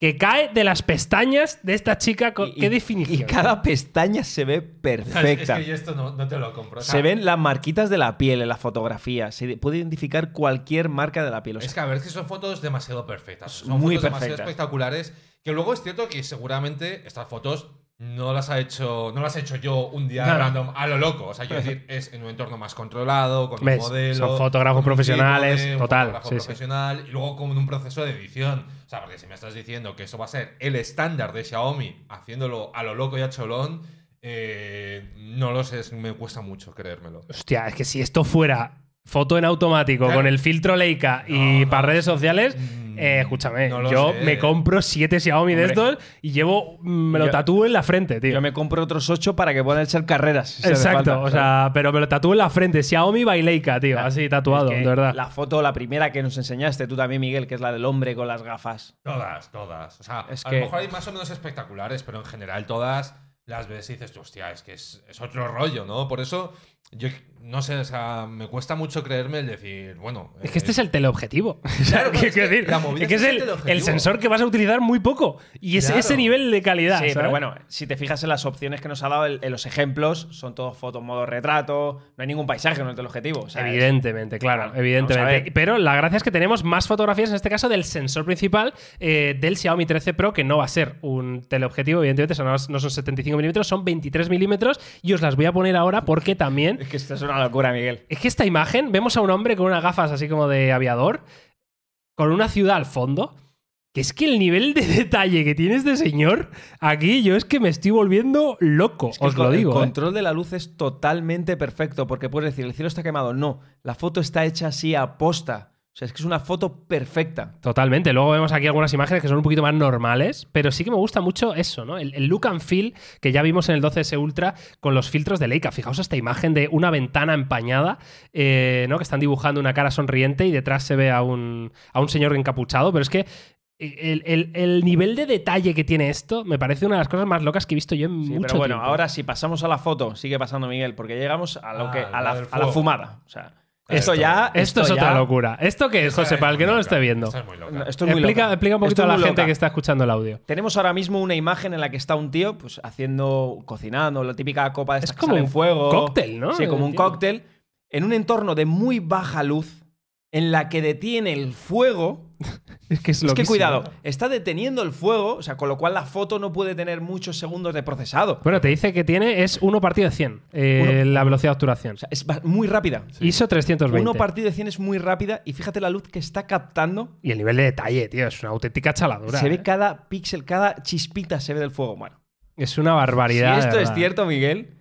que cae de las pestañas de esta chica. con- Y- ¿Qué y- definición? Y cada pestaña se ve perfecta. Es que yo esto no, no te lo compro. Se ven las marquitas de la piel en la fotografía. Se puede identificar cualquier marca de la piel. O sea, Es que a ver, es que son fotos demasiado perfectas. Son Muy fotos demasiado espectaculares. Que luego es cierto que seguramente estas fotos no las ha hecho. No las he hecho yo un día random a lo loco. O sea, quiero decir, es en un entorno más controlado, con ¿Ves? un modelo. Son fotógrafos profesionales, total, fotógrafo sí, sí. profesional. Y luego con un proceso de edición. O sea, porque si me estás diciendo que eso va a ser el estándar de Xiaomi haciéndolo a lo loco y a cholón. eh, no lo sé, me cuesta mucho creérmelo. Hostia, es que si esto fuera foto en automático Claro. con el filtro Leica y No, no. para redes sociales, Mm, eh, escúchame, no yo sé. me compro siete Xiaomi de Hombre. estos y llevo, mm, me lo Yo- tatúo en la frente, tío. yo me compro otros ocho para que puedan echar carreras. si Exacto, falta, o sea, pero me lo tatúo en la frente. Xiaomi by Leica, tío, Claro. así tatuado, Es que de verdad. La foto, la primera que nos enseñaste tú también, Miguel, que es la del hombre con las gafas. Todas, todas. O sea, Es a que- lo mejor hay más o menos espectaculares, pero en general todas las ves y dices, hostia, es que es, es otro rollo, ¿no? Por eso, yo no sé, o sea, me cuesta mucho creerme el decir, bueno. Es que este es el teleobjetivo. Claro, ¿Qué es que decir? la Es que es es el el, teleobjetivo. el sensor que vas a utilizar muy poco. Y es Claro. ese nivel de calidad. Sí, pero bueno, si te fijas en las opciones que nos ha dado el- en los ejemplos, son todos fotos modo retrato, no hay ningún paisaje en el objetivo. O sea, es- Evidentemente, claro, evidentemente. Pero la gracia es que tenemos más fotografías, en este caso, del sensor principal eh, del Xiaomi 13 Pro, que no va a ser un teleobjetivo, evidentemente, son- no son 75 milímetros, son 23 milímetros. Y os las voy a poner ahora porque también. Es que esto es una locura, Miguel. Es que esta imagen, vemos a un hombre con unas gafas así como de aviador, con una ciudad al fondo. Que es que el nivel de detalle que tiene este señor aquí, yo es que me estoy volviendo loco, Es que os el lo digo. El ¿eh? control de la luz es totalmente perfecto, porque puedes decir, el cielo está quemado. No, la foto está hecha así a posta. O sea, es que es una foto perfecta. Totalmente. Luego vemos aquí algunas imágenes que son un poquito más normales, pero sí que me gusta mucho eso, ¿no? El, el look and feel que ya vimos en el 12S Ultra con los filtros de Leica. Fijaos esta imagen de una ventana empañada, eh, ¿no? Que están dibujando una cara sonriente y detrás se ve a un, a un señor encapuchado, pero es que el, el- el nivel de detalle que tiene esto me parece una de las cosas más locas que he visto yo en Sí, mucho pero bueno, tiempo. ahora si pasamos a la foto, sigue pasando Miguel, porque llegamos a lo Ah, que a la a la fumada. O sea, Esto- esto ya Esto, es otra locura. ¿Esto qué es, José? es Para el que no lo esté viendo. Esta es muy loca. No, Esto es muy Explica, loca. explica un poquito Esto a la gente loca. que está escuchando el audio. Tenemos ahora mismo una imagen en la que está un tío pues haciendo, cocinando, la típica copa de Es como un fuego. cóctel, ¿no? Sí, como un cóctel. En un entorno de muy baja luz, en la que detiene el fuego. Es que es, Es que loquísimo. cuidado, está deteniendo el fuego, o sea, con lo cual la foto no puede tener muchos segundos de procesado. Bueno, te dice que tiene es 1 partido de 100 eh, la velocidad de obturación. O sea, es muy rápida. ISO 320. Uno partido de 100 es muy rápida y fíjate la luz que está captando. Y el nivel de detalle, tío, es una auténtica chaladura. se ve ¿eh? cada píxel, cada chispita se ve del fuego. Bueno, Es una barbaridad. si esto es cierto, Miguel,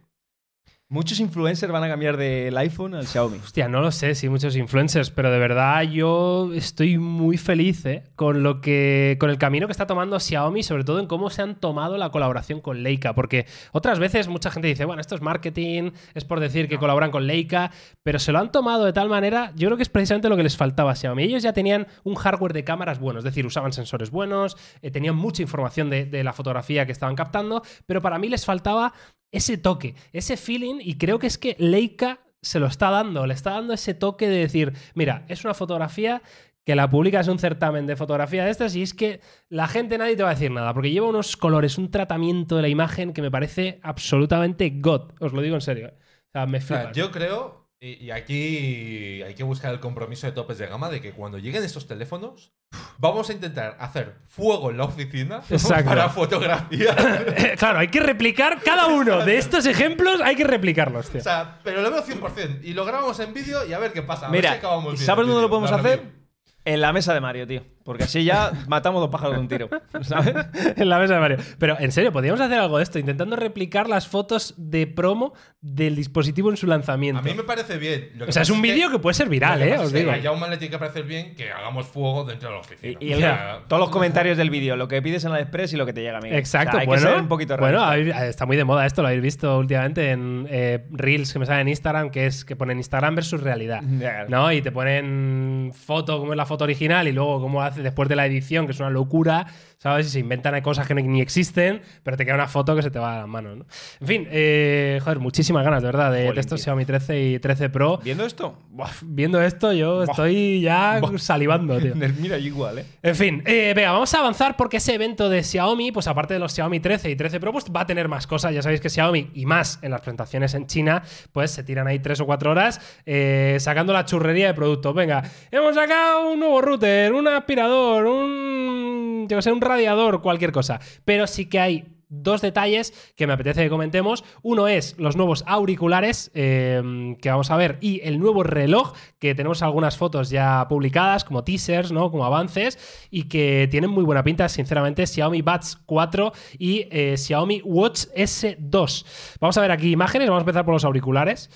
muchos influencers van a cambiar del iPhone al Xiaomi. Hostia, no lo sé si muchos influencers, pero de verdad yo estoy muy feliz ¿eh? con lo que. con el camino que está tomando Xiaomi, sobre todo en cómo se han tomado la colaboración con Leica. Porque otras veces mucha gente dice, bueno, esto es marketing, es por decir que colaboran con Leica, pero se lo han tomado de tal manera, yo creo que es precisamente lo que les faltaba a Xiaomi. Ellos ya tenían un hardware de cámaras bueno, es decir, usaban sensores buenos, eh, tenían mucha información de, de la fotografía que estaban captando, pero para mí les faltaba ese toque, ese feeling, y creo que es que Leica se lo está dando, le está dando ese toque de decir, mira, es una fotografía que la publica es un certamen de fotografía de estas y es que la gente nadie te va a decir nada, porque lleva unos colores, un tratamiento de la imagen que me parece absolutamente god, os lo digo en serio. ¿eh? O sea, me O sea, yo creo, y, y aquí hay que buscar el compromiso de topes de gama de que cuando lleguen estos teléfonos, vamos a intentar hacer fuego en la oficina Exacto. para fotografía. claro, hay que replicar cada uno de estos ejemplos, hay que replicarlos, tío. o sea, pero lo veo 100%. Y lo grabamos en vídeo y a ver qué pasa. A ver Mira, si acabamos bien ¿sabes dónde lo podemos hacer? review. En la mesa de Mario, tío. Porque así ya matamos dos pájaros de un tiro. ¿Sabes? en la mesa de Mario. Pero en serio, podríamos hacer algo de esto, intentando replicar las fotos de promo del dispositivo en su lanzamiento. A mí me parece bien. Lo que O sea, es un vídeo que puede ser viral, ¿eh? Os digo. A Jaume le tiene que parecer bien que hagamos fuego dentro de la oficina. Y, y O el- sea, todos los comentarios del vídeo, lo que pides en la Express y lo que te llega, Miguel. Exacto, O sea, hay bueno, que ser un poquito bueno realista. habéis- está muy de moda esto, lo habéis visto últimamente en eh, Reels que me salen en Instagram, que es que ponen Instagram versus realidad. ¿No? Y te ponen foto, como es la foto original, y luego cómo hace después de la edición, que es una locura. ¿Sabes? Y se inventan cosas que ni- existen, pero te queda una foto que se te va a las manos, ¿no? En fin, eh, joder, muchísimas ganas, de verdad, de, estos tío. Xiaomi 13 y 13 Pro. ¿Viendo esto? Buah. Viendo esto, yo estoy ya salivando, tío. Mira, yo igual, ¿eh? En fin, eh, venga, vamos a avanzar porque ese evento de Xiaomi, pues aparte de los Xiaomi 13 y 13 Pro, pues va a tener más cosas. Ya sabéis que Xiaomi, y más en las presentaciones en China, pues se tiran ahí tres o cuatro horas eh, sacando la churrería de productos. Venga, hemos sacado un nuevo router, un aspirador, un, yo que sé, un radiador, cualquier cosa. Pero sí que hay dos detalles que me apetece que comentemos. Uno es los nuevos auriculares eh, que vamos a ver y el nuevo reloj que tenemos algunas fotos ya publicadas como teasers, ¿no? Como avances y que tienen muy buena pinta, sinceramente, Xiaomi Buds 4 y eh, Xiaomi Watch S2. Vamos a ver aquí imágenes, vamos a empezar por los auriculares.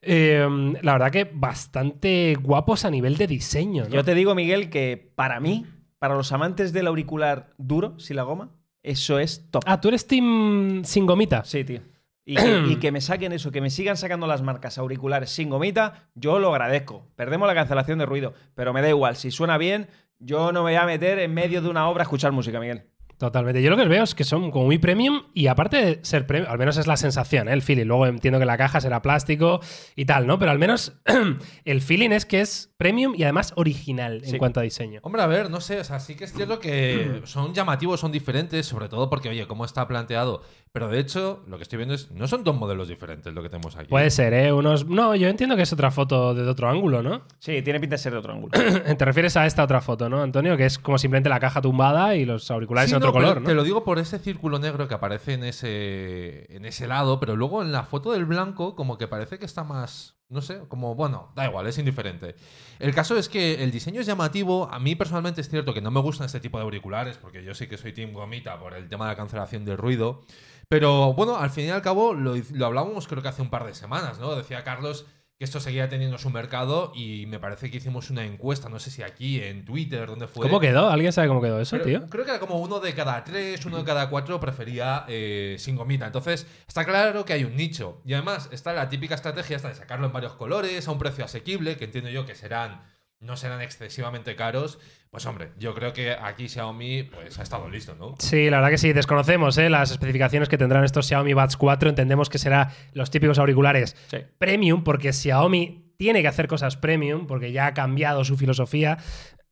Eh, la verdad que bastante guapos a nivel de diseño. Yo te digo, Miguel, que para mí, para los amantes del auricular duro, sin la goma, eso es top. Ah, tú eres team sin gomita. Sí, tío. Y que, y que me saquen eso, que me sigan sacando las marcas auriculares sin gomita, yo lo agradezco. Perdemos la cancelación de ruido, pero me da igual. Si suena bien, yo no me voy a meter en medio de una obra a escuchar música, Miguel. Totalmente. Yo lo que veo es que son como muy premium y aparte de ser premium, al menos es la sensación, ¿eh? el feeling. Luego entiendo que la caja será plástico y tal, ¿no? Pero al menos el feeling es que es premium y además original en cuanto a diseño. Hombre, a ver, no sé, o sea, sí que es cierto que son llamativos, son diferentes, sobre todo porque, oye, cómo está planteado. Pero de hecho, lo que estoy viendo es, no son dos modelos diferentes lo que tenemos aquí. Puede ser, ¿eh? Unos... No, yo entiendo que es otra foto de otro ángulo, ¿no? Sí, tiene pinta de ser de otro ángulo. Te refieres a esta otra foto, ¿no, Antonio? Que es como simplemente la caja tumbada y los auriculares Sí, en otro no, color, ¿no? Te lo digo por ese círculo negro que aparece en ese, en ese lado, pero luego en la foto del blanco como que parece que está más... No sé, como, bueno, da igual, es indiferente. El caso es que el diseño es llamativo. A mí personalmente es cierto que no me gustan este tipo de auriculares, porque yo sí que soy Team Gomita por el tema de la cancelación del ruido. Pero bueno, al fin y al cabo lo, lo hablábamos creo que hace un par de semanas, ¿no? Decía Carlos que esto seguía teniendo su mercado y me parece que hicimos una encuesta, no sé si aquí, en Twitter, donde fue. ¿Cómo quedó? ¿Alguien sabe cómo quedó eso, Pero tío? Creo que era como uno de cada tres, uno de cada cuatro prefería eh, sin gomita. Entonces, está claro que hay un nicho. Y además, está la típica estrategia esta de sacarlo en varios colores, a un precio asequible, que entiendo yo que serán. No serán excesivamente caros. Pues hombre, yo creo que aquí Xiaomi pues ha estado listo, ¿no? Sí, la verdad que sí, desconocemos ¿eh? las especificaciones que tendrán estos Xiaomi Buds 4. Entendemos que será los típicos auriculares Sí. premium, porque Xiaomi tiene que hacer cosas premium, porque ya ha cambiado su filosofía.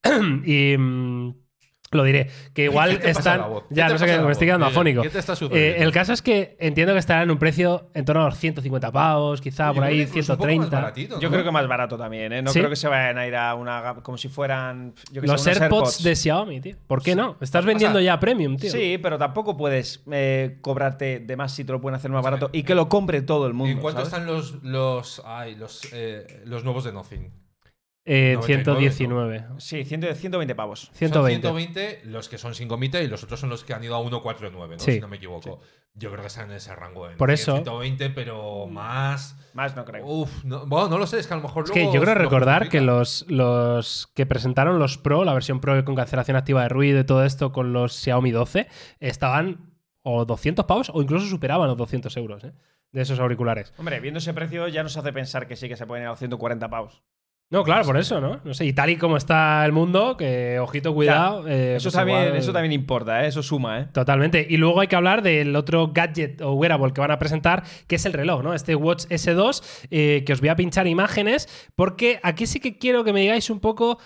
y mm, lo diré, que igual ¿Qué te pasa están. la voz? ¿Qué Ya, te no sé pasa qué, la me estoy quedando afónico. ¿Qué te está sucediendo? Eh, el caso es que entiendo que estarán en un precio en torno a los 150 pavos, quizá Yo por ahí que incluso un poco más 130. baratito, Yo ¿no? creo que más barato también, ¿eh? No ¿Sí? creo que se vayan a ir a una gama como si fueran yo que sé, Los AirPods, de Xiaomi, tío. ¿Por qué no? Estás O vendiendo sea, ya premium, tío. Sí, pero tampoco puedes eh, cobrarte de más si te lo pueden hacer más O sea, barato y que lo compre todo el mundo. ¿En cuánto ¿sabes? están los los, ay, los, eh, los nuevos de Nothing? Eh, 99, 119. Sí, 100 120 pavos. 120. Son 120 los que son sin gomita y los otros son los que han ido a 149, ¿no? Sí. si no me equivoco. Yo creo que están en ese rango. En Por eso- 120, pero más. Más no creo. Uf, no, bueno, no lo sé, es que a lo mejor Es que yo creo recordar que los, los que presentaron los Pro, la versión Pro con cancelación activa de ruido y todo esto con los Xiaomi 12, estaban o 200 pavos o incluso superaban los 200 euros ¿eh? de esos auriculares. Hombre, viendo ese precio ya nos hace pensar que sí que se pueden ir a los 140 pavos. No, claro, por eso, ¿no? No sé, y tal y como está el mundo, que ojito, cuidado. eh, eso, pues también, igual- eso también importa, ¿eh? Eso suma, ¿eh? Totalmente. Y luego hay que hablar del otro gadget o wearable que van a presentar, que es el reloj, ¿no? Este Watch S2, eh, que os voy a pinchar imágenes, porque aquí sí que quiero que me digáis un poco.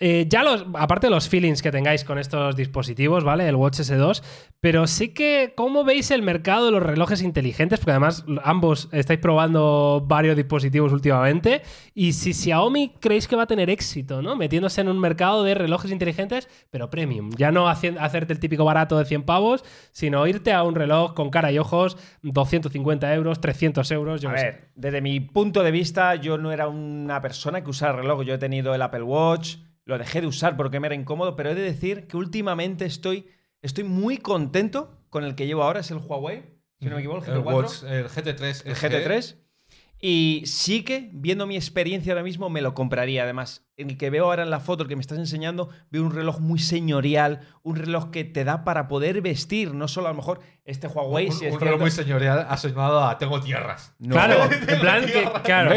Eh, ya los, aparte de los feelings que tengáis con estos dispositivos, ¿vale? El Watch S2, pero sí que, ¿cómo veis el mercado de los relojes inteligentes? Porque además ambos estáis probando varios dispositivos últimamente. Y si Xiaomi creéis que va a tener éxito, ¿no? Metiéndose en un mercado de relojes inteligentes, pero premium. Ya no hacerte el típico barato de 100 pavos, sino irte a un reloj con cara y ojos, 250 euros, 300 euros, yo A sé. ver, desde mi punto de vista, yo no era una persona que usara reloj. Yo he tenido el Apple Watch, lo dejé de usar porque me era incómodo, pero he de decir que últimamente estoy, estoy muy contento con el que llevo ahora, es el Huawei, si no me equivoco, el El, GT4. Watch, el GT3. el SE. GT3. Y sí que, viendo mi experiencia ahora mismo, me lo compraría. Además, el que veo ahora en la foto el que me estás enseñando, veo un reloj muy señorial, un reloj que te da para poder vestir, no solo a lo mejor este Huawei. Un, si es un cierto- reloj muy señorial asociado a tengo tierras. No. Claro, en plan que, claro,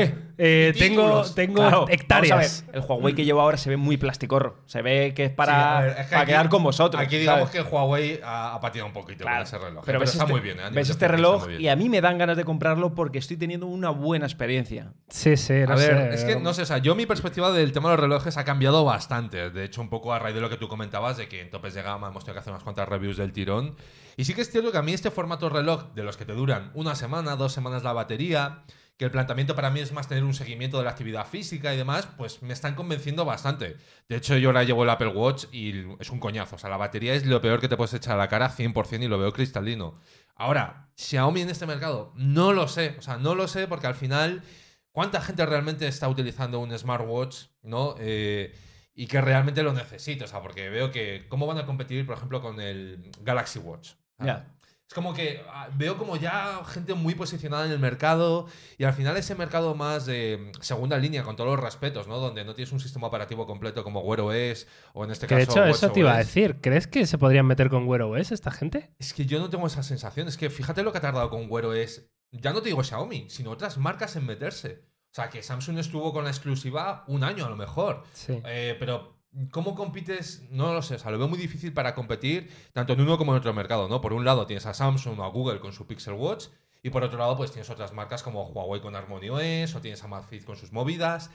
eh, tengo, tengo Claro, vamos a hectáreas. ver, el Huawei que llevo ahora se ve muy plasticorro. Se ve que es para, Sí, a ver, es que para aquí- quedar con vosotros. Aquí digamos ¿sabes? que Huawei ha, ha patinado un poquito Claro, con ese reloj. Pero, ves está este, muy bien. ¿eh? Ves este reloj y a mí me dan ganas de comprarlo porque estoy teniendo una buena experiencia. Sí, sí, no A ver, sé. es que no sé, o sea, yo mi perspectiva del tema de los relojes ha cambiado bastante. De hecho, un poco a raíz de lo que tú comentabas, de que en topes de gama hemos tenido que hacer unas cuantas reviews del tirón. Y sí que es cierto que a mí este formato reloj, de los que te duran una semana, dos semanas la batería, que el planteamiento para mí es más tener un seguimiento de la actividad física y demás, pues me están convenciendo bastante. De hecho, yo ahora llevo el Apple Watch y es un coñazo. O sea, la batería es lo peor que te puedes echar a la cara 100% y lo veo cristalino. Ahora, Xiaomi en este mercado, no lo sé. O sea, no lo sé porque al final, ¿cuánta gente realmente está utilizando un smartwatch, no? Eh, y que realmente lo necesite. O sea, porque veo que, ¿cómo van a competir, por ejemplo, con el Galaxy Watch? Es como que ah, veo como ya gente muy posicionada en el mercado y al final ese mercado más de mm, segunda línea, con todos los respetos, ¿no? Donde no tienes un sistema operativo completo como Wear OS o en este Que de caso hecho, eso te iba a decir. ¿Crees que se podrían meter con Wear OS esta gente? Es que yo no tengo esa sensación. Es que fíjate lo que ha tardado con Wear OS. Ya no te digo Xiaomi, sino otras marcas en meterse. O sea, que Samsung estuvo con la exclusiva un año a lo mejor. Sí. Eh, pero, ¿cómo compites? No lo sé. O sea, lo veo muy difícil para competir tanto en uno como en otro mercado, ¿no? Por un lado tienes a Samsung o a Google con su Pixel Watch. Y por otro lado, pues tienes otras marcas como Huawei con Harmony OS o tienes a Amazfit con sus movidas.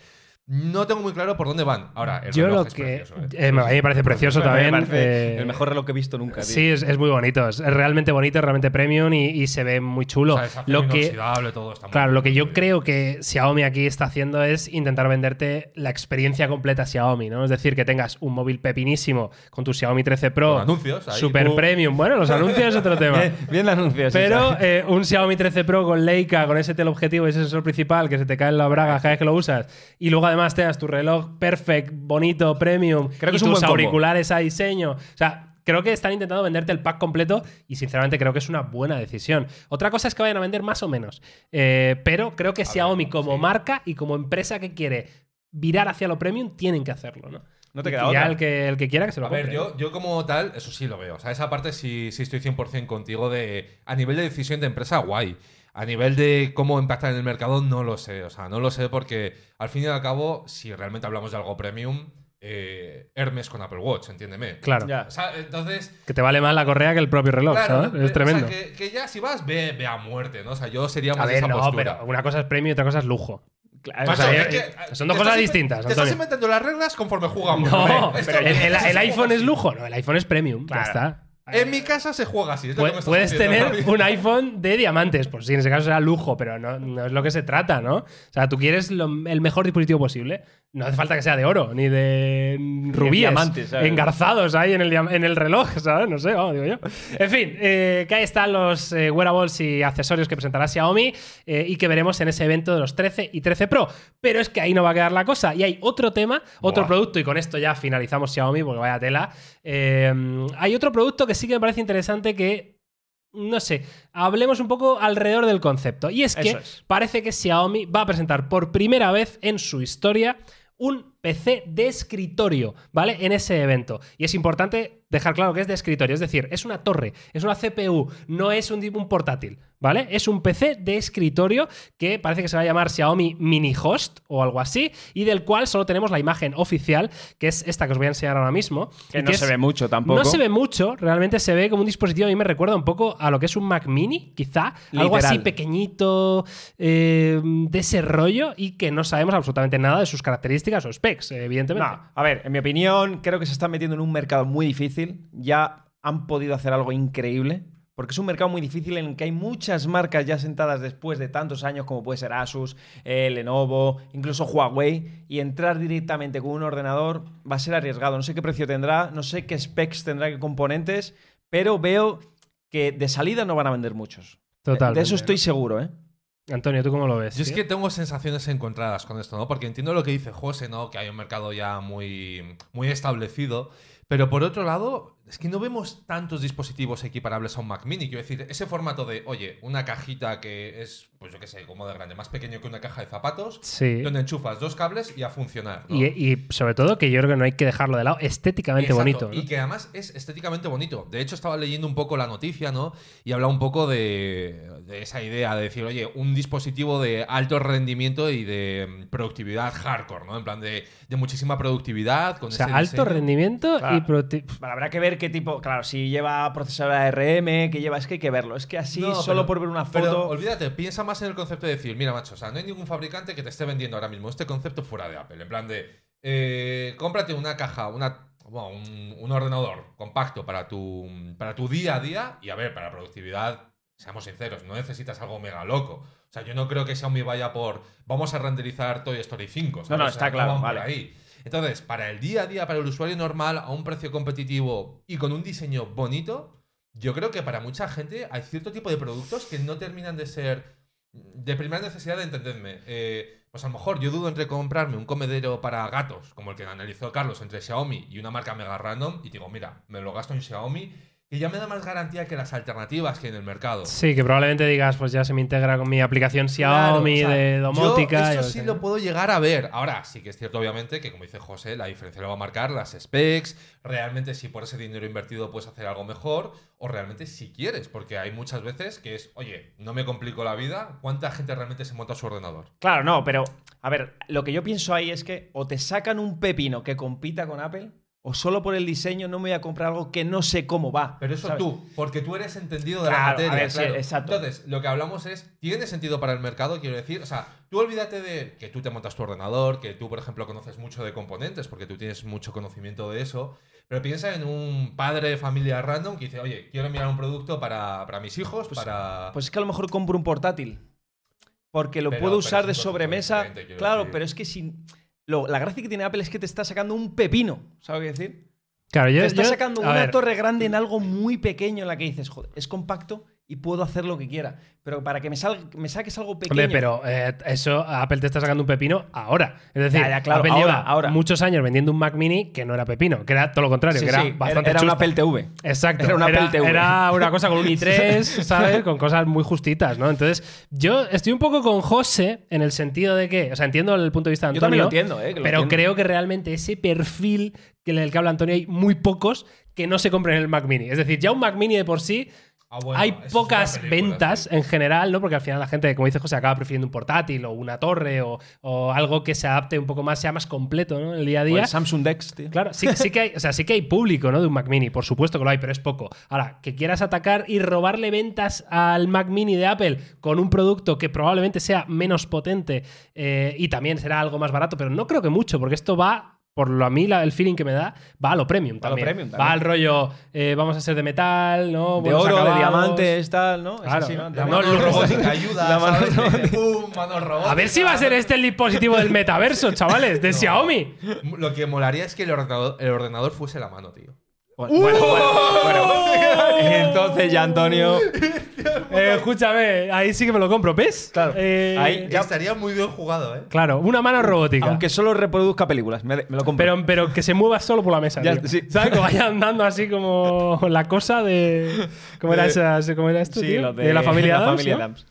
No tengo muy claro por dónde van. Ahora, el Yo reloj lo es que. precioso, ¿eh? eh, a mí me parece precioso Me también. parece eh, el mejor reloj que he visto nunca. tío. Sí, es, es muy bonito. Es realmente bonito, es realmente premium y, y se ve muy chulo. O sea, es lo que, todo está muy claro, bien, lo que muy yo bien. creo que Xiaomi aquí está haciendo es intentar venderte la experiencia completa Xiaomi, ¿no? Es decir, que tengas un móvil pepinísimo con tu Xiaomi 13 Pro, Con anuncios ahí. super Uh. premium. Bueno, los anuncios es otro tema. Bien, de anuncios. Pero eh, un Xiaomi 13 Pro con Leica, con ese teleobjetivo y ese sensor principal que se te cae en la braga cada vez que lo usas, y luego además tengas tu reloj perfect, bonito, premium, Creo que y es un tus buen combo. auriculares a diseño. O sea, creo que están intentando venderte el pack completo y sinceramente creo que es una buena decisión. Otra cosa es que vayan a vender más o menos, Eh, pero creo que Xiaomi como sí. marca y como empresa que quiere virar hacia lo premium tienen que hacerlo, ¿no? No te Y queda ya otra. el que, el que quiera que se lo A ver, yo, yo como tal, eso sí lo veo. O sea, esa parte sí, sí estoy 100% contigo de... A nivel de decisión de empresa, guay. A nivel de cómo impacta en el mercado, no lo sé. O sea, no lo sé porque al fin y al cabo, si realmente hablamos de algo premium, eh, Hermes con Apple Watch, entiéndeme. Claro. Ya. O sea, entonces... Que te vale más la correa que el propio reloj, Claro, ¿sabes? eh, Es tremendo. O sea, que, que ya si vas, ve, ve a muerte, ¿no? O sea, yo sería más A de ver, esa no, postura. pero una cosa es premium y otra cosa es lujo. Claro, O sea, Macho, eh, es que- eh, son dos cosas distintas, Te estás inventando las reglas conforme jugamos. No, pero el, iPhone es lujo. No, el iPhone es premium. Ya está. En mi casa se juega así. es lo que me Pu- estás Puedes diciendo, tener un iPhone de diamantes, pues sí, en ese caso será lujo, pero no, no es lo que se trata, ¿no? O sea, tú quieres lo- el mejor dispositivo posible. No hace falta que sea de oro, ni de rubíes diamantes, ¿sabes? engarzados ahí en el, en el reloj, ¿sabes? No sé, vamos, digo yo. En fin, eh, que ahí están los eh, wearables y accesorios que presentará Xiaomi eh, y que veremos en ese evento de los 13 y 13 Pro. Pero es que ahí no va a quedar la cosa. Y hay otro tema, otro Buah. producto, y con esto ya finalizamos Xiaomi, porque vaya tela. Eh, hay otro producto que sí que me parece interesante que no sé, hablemos un poco alrededor del concepto. Y es que es. parece que Xiaomi va a presentar por primera vez en su historia un PC de escritorio, ¿vale? En ese evento. Y es importante dejar claro que es de escritorio, es decir, es una torre, es una CPU, no es un, un portátil, ¿vale? Es un PC de escritorio que parece que se va a llamar Xiaomi Mini Host o algo así, y del cual solo tenemos la imagen oficial, que es esta que os voy a enseñar ahora mismo. Que no se ve mucho tampoco. no se ve mucho, realmente se ve como un dispositivo. A mí me recuerda un poco a lo que es un Mac Mini, quizá. Algo así pequeñito, eh, de ese rollo, y que no sabemos absolutamente nada de sus características o specs, evidentemente. No, a ver, en mi opinión, creo que se están metiendo en un mercado muy difícil. Ya han podido hacer algo increíble. Porque es un mercado muy difícil en el que hay muchas marcas ya sentadas después de tantos años, como puede ser Asus, eh, Lenovo, incluso Huawei, y entrar directamente con un ordenador va a ser arriesgado. No sé qué precio tendrá, no sé qué specs tendrá, qué componentes, pero veo que de salida no van a vender muchos. Totalmente. De eso estoy seguro, ¿eh? Antonio, ¿tú cómo lo ves? Yo es que tengo sensaciones encontradas con esto, ¿no? Porque entiendo lo que dice José, ¿no? Que hay un mercado ya muy, muy establecido. Pero por otro lado, es que no vemos tantos dispositivos equiparables a un Mac Mini. Quiero decir, ese formato de, oye, una cajita que es, pues yo qué sé, como de grande, más pequeño que una caja de zapatos, Sí. donde enchufas dos cables y a funcionar. ¿no? Y, y sobre todo que yo creo que no hay que dejarlo de lado. Estéticamente Exacto, bonito. ¿no? Y que además es estéticamente bonito. De hecho, estaba leyendo un poco la noticia, ¿no? Y habla un poco de, de esa idea de decir, oye, un dispositivo de alto rendimiento y de mm, productividad hardcore, ¿no? En plan de, de muchísima productividad. Con O sea, ese alto diseño. rendimiento Claro. y producti- Vale, habrá que ver qué tipo. Claro, si lleva procesador ARM, que lleva. Es que hay que verlo. Es que así, No, solo pero- por ver una Pero foto. olvídate, piensa más en el concepto de decir, mira, macho, o sea, no hay ningún fabricante que te esté vendiendo ahora mismo este concepto fuera de Apple. En plan de, eh, cómprate una caja, una, bueno, un, un ordenador compacto para tu, para tu día a día y a ver, para productividad, seamos sinceros, no necesitas algo mega loco. O sea, yo no creo que Xiaomi vaya por, vamos a renderizar Toy Story 5. ¿sabes? No, no, O sea, está claro, vale. ahí. Entonces, para el día a día, para el usuario normal, a un precio competitivo y con un diseño bonito, yo creo que para mucha gente hay cierto tipo de productos que no terminan de ser de primera necesidad, entendedme. Eh, pues a lo mejor yo dudo entre comprarme un comedero para gatos, como el que analizó Carlos, entre Xiaomi y una marca mega random, y digo, mira, me lo gasto en Xiaomi, que ya me da más garantía que las alternativas que hay en el mercado. Sí, que probablemente digas, pues ya se me integra con mi aplicación Claro, Xiaomi o sea, de domótica. Yo eso sí lo puedo llegar a ver. Ahora, sí que es cierto, obviamente, que como dice José, la diferencia lo va a marcar las specs. Realmente, si por ese dinero invertido puedes hacer algo mejor, o realmente si quieres, porque hay muchas veces que es, oye, no me complico la vida. ¿Cuánta gente realmente se monta su ordenador? Claro, no, pero. A ver, lo que yo pienso ahí es que o te sacan un pepino que compita con Apple, o solo por el diseño no me voy a comprar algo que no sé cómo va. Pero eso ¿sabes? tú, porque tú eres entendido de la materia. a ver, sí, claro. exacto. Entonces, lo que hablamos es, ¿tiene sentido para el mercado? Quiero decir, o sea, tú olvídate de que tú te montas tu ordenador, que tú, por ejemplo, conoces mucho de componentes, porque tú tienes mucho conocimiento de eso, pero piensa en un padre de familia random que dice, oye, quiero mirar un producto para, para mis hijos, para... Pues es que a lo mejor compro un portátil. Porque lo Pero- puedo usar de sobremesa. Claro, decir. pero es que sin. Lo- la gracia que tiene Apple es que te está sacando un pepino. ¿Sabes qué decir? Claro, yo, te está yo- sacando una ver, torre grande en algo muy pequeño en la que dices, joder, es compacto y puedo hacer lo que quiera. Pero para que me, salga, me saques algo pequeño. Hombre, pero eh, eso Apple te está sacando un pepino ahora. Es decir, Ya, ya, claro, Apple ahora, lleva ahora. muchos años vendiendo un Mac Mini que no era pepino, que era todo lo contrario, Sí, que era sí, bastante era, era un. Apple TV. Exacto. Era un Apple TV. era una cosa con un i3, ¿sabes? Con cosas muy justitas, ¿no? Entonces, yo estoy un poco con José en el sentido de que, o sea, entiendo el punto de vista de Yo también Antonio, lo entiendo, ¿eh? que lo pero entiendo. creo que realmente ese perfil que en el que habla Antonio hay muy pocos que no se compren el Mac Mini. Es decir, ya un Mac Mini de por sí Ah, bueno, hay pocas película, ventas sí. en general, ¿no? Porque al final la gente, como dice José, acaba prefiriendo un portátil o una torre o, o algo que se adapte un poco más, sea más completo, ¿no? En el día a O día. el Samsung Dex, tío. Claro, sí, sí que hay, o sea, sí que hay público, ¿no? De un Mac Mini, por supuesto que lo hay, pero es poco. Ahora, que quieras atacar y robarle ventas al Mac Mini de Apple con un producto que probablemente sea menos potente eh, y también será algo más barato, pero no creo que mucho, porque esto va. Por lo a mí, la- el feeling que me da, va a lo premium Va a lo también. premium Va también. al rollo, eh, vamos a ser de metal, ¿no? De oro, de diamantes, tal, ¿no? Es Claro, así, ¿no? La No, mano el robótica ayuda, La mano ¿sabes? Pum, mano robótica. A ver si va a ser este el dispositivo del metaverso, chavales, de No. Xiaomi. Lo que molaría es que el ordenador, el ordenador fuese la mano, tío. Bueno, bueno, bueno, bueno. Entonces ya, Antonio. Eh, escúchame, ahí sí que me lo compro, ¿ves? Claro, Eh, ahí Ya estaría muy bien jugado, ¿eh? Claro, una mano robótica. Aunque solo reproduzca películas, me, me lo compro. Pero, pero que se mueva solo por la mesa. Ya, tío. sí. ¿Sabes? Que vaya andando así como la cosa de. ¿Cómo era, esa, cómo era esto? sí, tío? lo de, la familia la Adams, familia ¿no? Adams.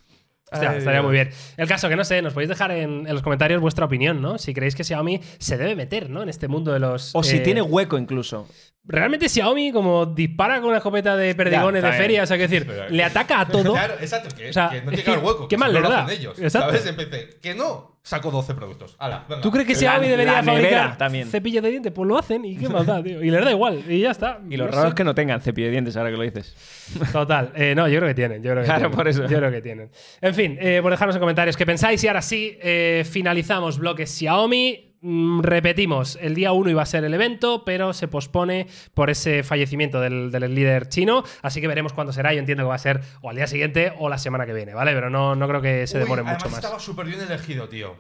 Hostia, Ay, estaría muy bien. El caso que no sé, nos podéis dejar en, en los comentarios vuestra opinión, ¿no? Si creéis que Xiaomi se debe meter, ¿no? En este mundo de los. O si eh, tiene hueco incluso. Realmente Xiaomi, como dispara con una escopeta de perdigones Ya, de feria, o sea, que decir, Pero- le ataca a todo. Claro, exacto, que, O sea, que no al que- hueco. ¿qué solo le da? ellos. Exacto. ¿Sabes? Empecé, que no, saco 12 productos. Venga. ¿Tú crees que Xiaomi debería fabricar también. cepillos de dientes? Pues lo hacen y qué más da, tío. Y les da igual, y ya está. Y lo No raro sé. es que no tengan cepillo de dientes ahora que lo dices. Total. Eh, no, yo creo que tienen. Yo creo que Claro, tienen. por eso. Yo creo que tienen. En fin, eh, por dejarnos en comentarios qué pensáis. Y ahora sí, eh, finalizamos bloques Xiaomi. Mm, repetimos, el día 1 iba a ser el evento, pero se pospone por ese fallecimiento del, del líder chino. Así que veremos cuándo será. Yo entiendo que va a ser o al día siguiente o la semana que viene, ¿vale? Pero no, no creo que se demore mucho más. estaba súper bien elegido, tío.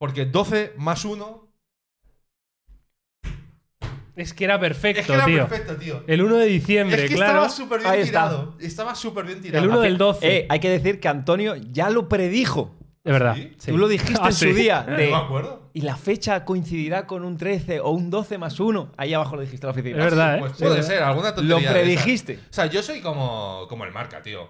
Porque 12 más 1 Es que era perfecto, es que era tío. perfecto, tío. El 1 de diciembre, es que claro. estaba súper bien Ahí está. tirado. Estaba súper bien tirado. El 1 del 12. Eh, hay que decir que Antonio ya lo predijo. Es verdad. ¿Sí? sí. Tú lo dijiste Ah, en sí. su día. No de- me acuerdo. Y la fecha coincidirá con un 13 o un 12 más 1. Ahí abajo lo dijiste en la oficina. Es verdad, ¿eh? Pues Sí, puede ser, alguna tontería. Lo predijiste. O sea, yo soy como, como el marca, tío.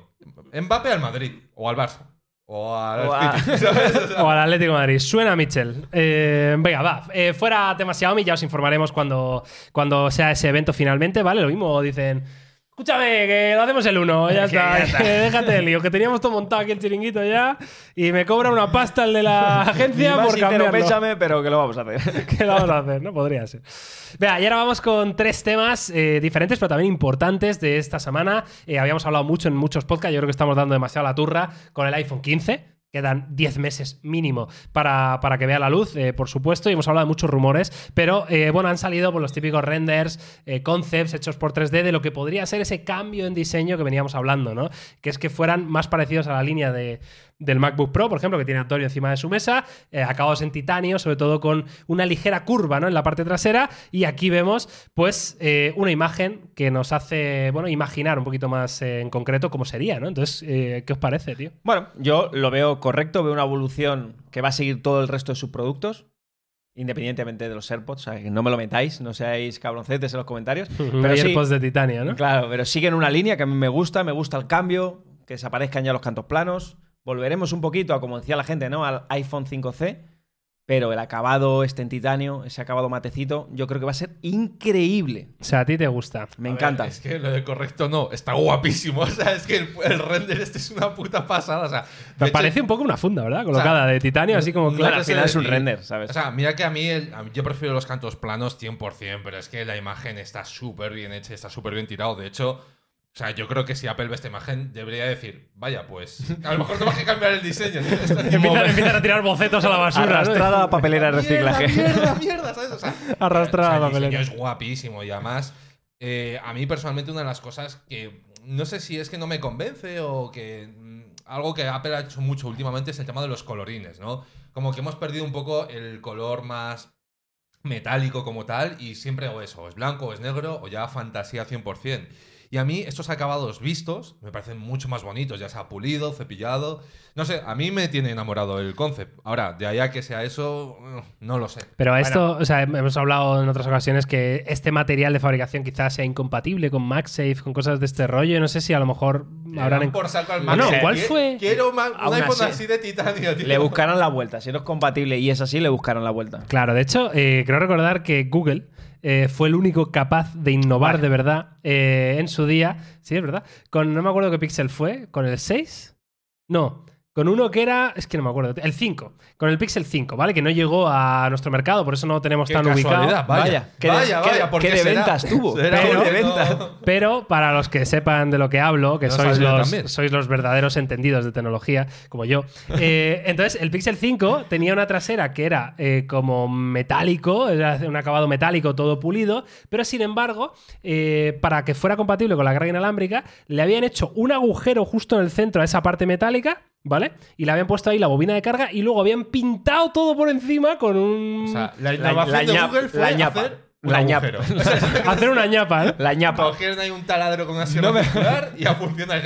Mbappe al Madrid o al Barça. O al O. O al Atlético de Madrid. Suena a Mitchell. Eh, venga, va. Eh, fuera tema Xiaomi, ya os informaremos cuando, cuando sea ese evento finalmente, ¿vale? Lo mismo dicen. Escúchame, que lo hacemos el 1, ya Que está. ya está. que déjate el lío, que teníamos todo montado aquí el chiringuito ya y me cobra una pasta el de la agencia por sincero, cambiarlo. péchame, pero que lo vamos a hacer. ¿Qué lo vamos a hacer? No podría ser. Vea, y ahora vamos con tres temas eh, diferentes, pero también importantes de esta semana. Eh, habíamos hablado mucho en muchos podcasts, yo creo que estamos dando demasiado la turra con el iPhone 15. Quedan 10 meses mínimo para, para que vea la luz, eh, por supuesto, y hemos hablado de muchos rumores, pero eh, bueno, han salido por los típicos renders, eh, concepts hechos por 3D de lo que podría ser ese cambio en diseño que veníamos hablando, ¿no? Que es que fueran más parecidos a la línea de, del MacBook Pro, por ejemplo, que tiene Antonio encima de su mesa, eh, acabados en titanio, sobre todo con una ligera curva ¿no? en la parte trasera. Y aquí vemos, pues, eh, una imagen que nos hace, bueno, imaginar un poquito más eh, en concreto cómo sería, ¿no? Entonces, eh, ¿qué os parece, tío? Bueno, yo lo veo correcto, veo una evolución que va a seguir todo el resto de sus productos, independientemente de los AirPods. O sea, que no me lo metáis, no seáis cabroncetes en los comentarios. Pero sí, AirPods de titanio, ¿no? Claro, pero siguen una línea que a mí me gusta, me gusta el cambio, que desaparezcan ya los cantos planos. Volveremos un poquito a, como decía la gente, ¿no? Al iPhone 5C. Pero el acabado este en titanio, ese acabado matecito, yo creo que va a ser increíble. O sea, a ti te gusta. Me a ver, encanta. es que lo de correcto no, está guapísimo. O sea, es que el, el render este es una puta pasada. O sea, Me hecho, parece un poco una funda, ¿verdad? Colocada de titanio, así como no Claro, al final es un render, ¿sabes? O sea, mira que a mí, el- a mí yo prefiero los cantos planos 100%, pero es que la imagen está súper bien hecha, está súper bien tirado. De hecho, o sea, yo creo que si Apple ve esta imagen, debería decir, vaya, pues, a lo mejor tengo que cambiar el diseño. ni Empiezan, mover. empiezan a tirar bocetos a la basura. Arrastrada a papelera de reciclaje. Mierda, mierda, mierda, ¿sabes? O sea, Arrastrada o sea, a la el diseño papelera. es guapísimo y además, eh, a mí personalmente una de las cosas que no sé si es que no me convence o que mm, algo que Apple ha hecho mucho últimamente es el tema de los colorines, ¿no? Como que hemos perdido un poco el color más metálico como tal y siempre o eso, o es blanco o es negro o ya fantasía 100%. Y a mí estos acabados vistos me parecen mucho más bonitos, ya sea pulido, cepillado. No sé, a mí me tiene enamorado el concept. Ahora, de allá que sea eso, no lo sé. Pero esto, o sea, hemos hablado en otras ocasiones que este material de fabricación quizás sea incompatible con MagSafe, con cosas de este rollo. No sé si a lo mejor Le habrán. en- por saco al Ah, no, Mac. ¿cuál fue? Quiero un Aún iPhone así, así de titanio, tío. Le buscarán la vuelta. Si no es compatible y es así, le buscarán la vuelta. Claro, de hecho, eh, creo recordar que Google eh, fue el único capaz de innovar Vale. de verdad eh, en su día. Sí, es verdad. Con, no me acuerdo qué pixel fue. ¿Con el 6? No. Con uno que era. Es que no me acuerdo. El 5. Con el Pixel 5, ¿vale? Que no llegó a nuestro mercado, por eso no lo tenemos Qué tan ubicado. vaya. Vaya, qué de- vaya, qué de- vaya, ¿por qué de será? ventas tuvo? Pero- de no- ventas. Pero para los que sepan de lo que hablo, que No sois los, sois los verdaderos entendidos de tecnología, como yo, eh, entonces el Pixel 5 tenía una trasera que era eh, como metálico, era un acabado metálico todo pulido, pero sin embargo, eh, para que fuera compatible con la carga inalámbrica, le habían hecho un agujero justo en el centro a esa parte metálica. ¿Vale? Y le habían puesto ahí la bobina de carga y luego habían pintado todo por encima con un. O sea, la La- innovación la de Google fue la ñapa. hacer un La ñapa. agujero. Hacer una ñapa, ¿eh? La ñapa. cogieron ahí un taladro con sierra No me- y a funcionar.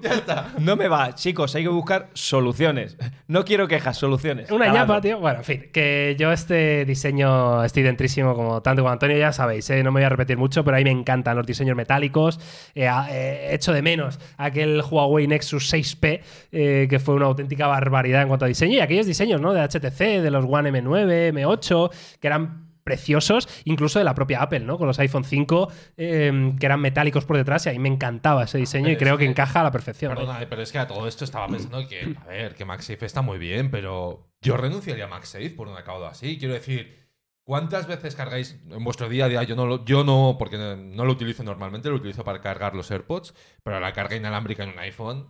Ya está. No me va, chicos, hay que buscar soluciones. No quiero quejas, soluciones. Una ñapa, tío. Bueno, en fin, que yo este diseño estoy dentrísimo como tanto como Antonio, ya sabéis, ¿eh? no me voy a repetir mucho, pero a mí me encantan los diseños metálicos. Eh, eh, echo de menos aquel Huawei Nexus 6P, eh, que fue una auténtica barbaridad en cuanto a diseño, y aquellos diseños ¿no? de HTC, de los One M9, M8, que eran preciosos, incluso de la propia Apple, ¿no? Con los iPhone 5, eh, que eran metálicos por detrás, y a mí me encantaba ese diseño y creo que que- encaja a la perfección. Perdona, eh, pero es que a todo esto estaba pensando que, a ver, que MagSafe está muy bien, pero yo renunciaría a MagSafe por un acabado así. Quiero decir, ¿cuántas veces cargáis en vuestro día a día? Yo no, lo, yo no, porque no, no lo utilizo normalmente, lo utilizo para cargar los AirPods, pero la carga inalámbrica en un iPhone.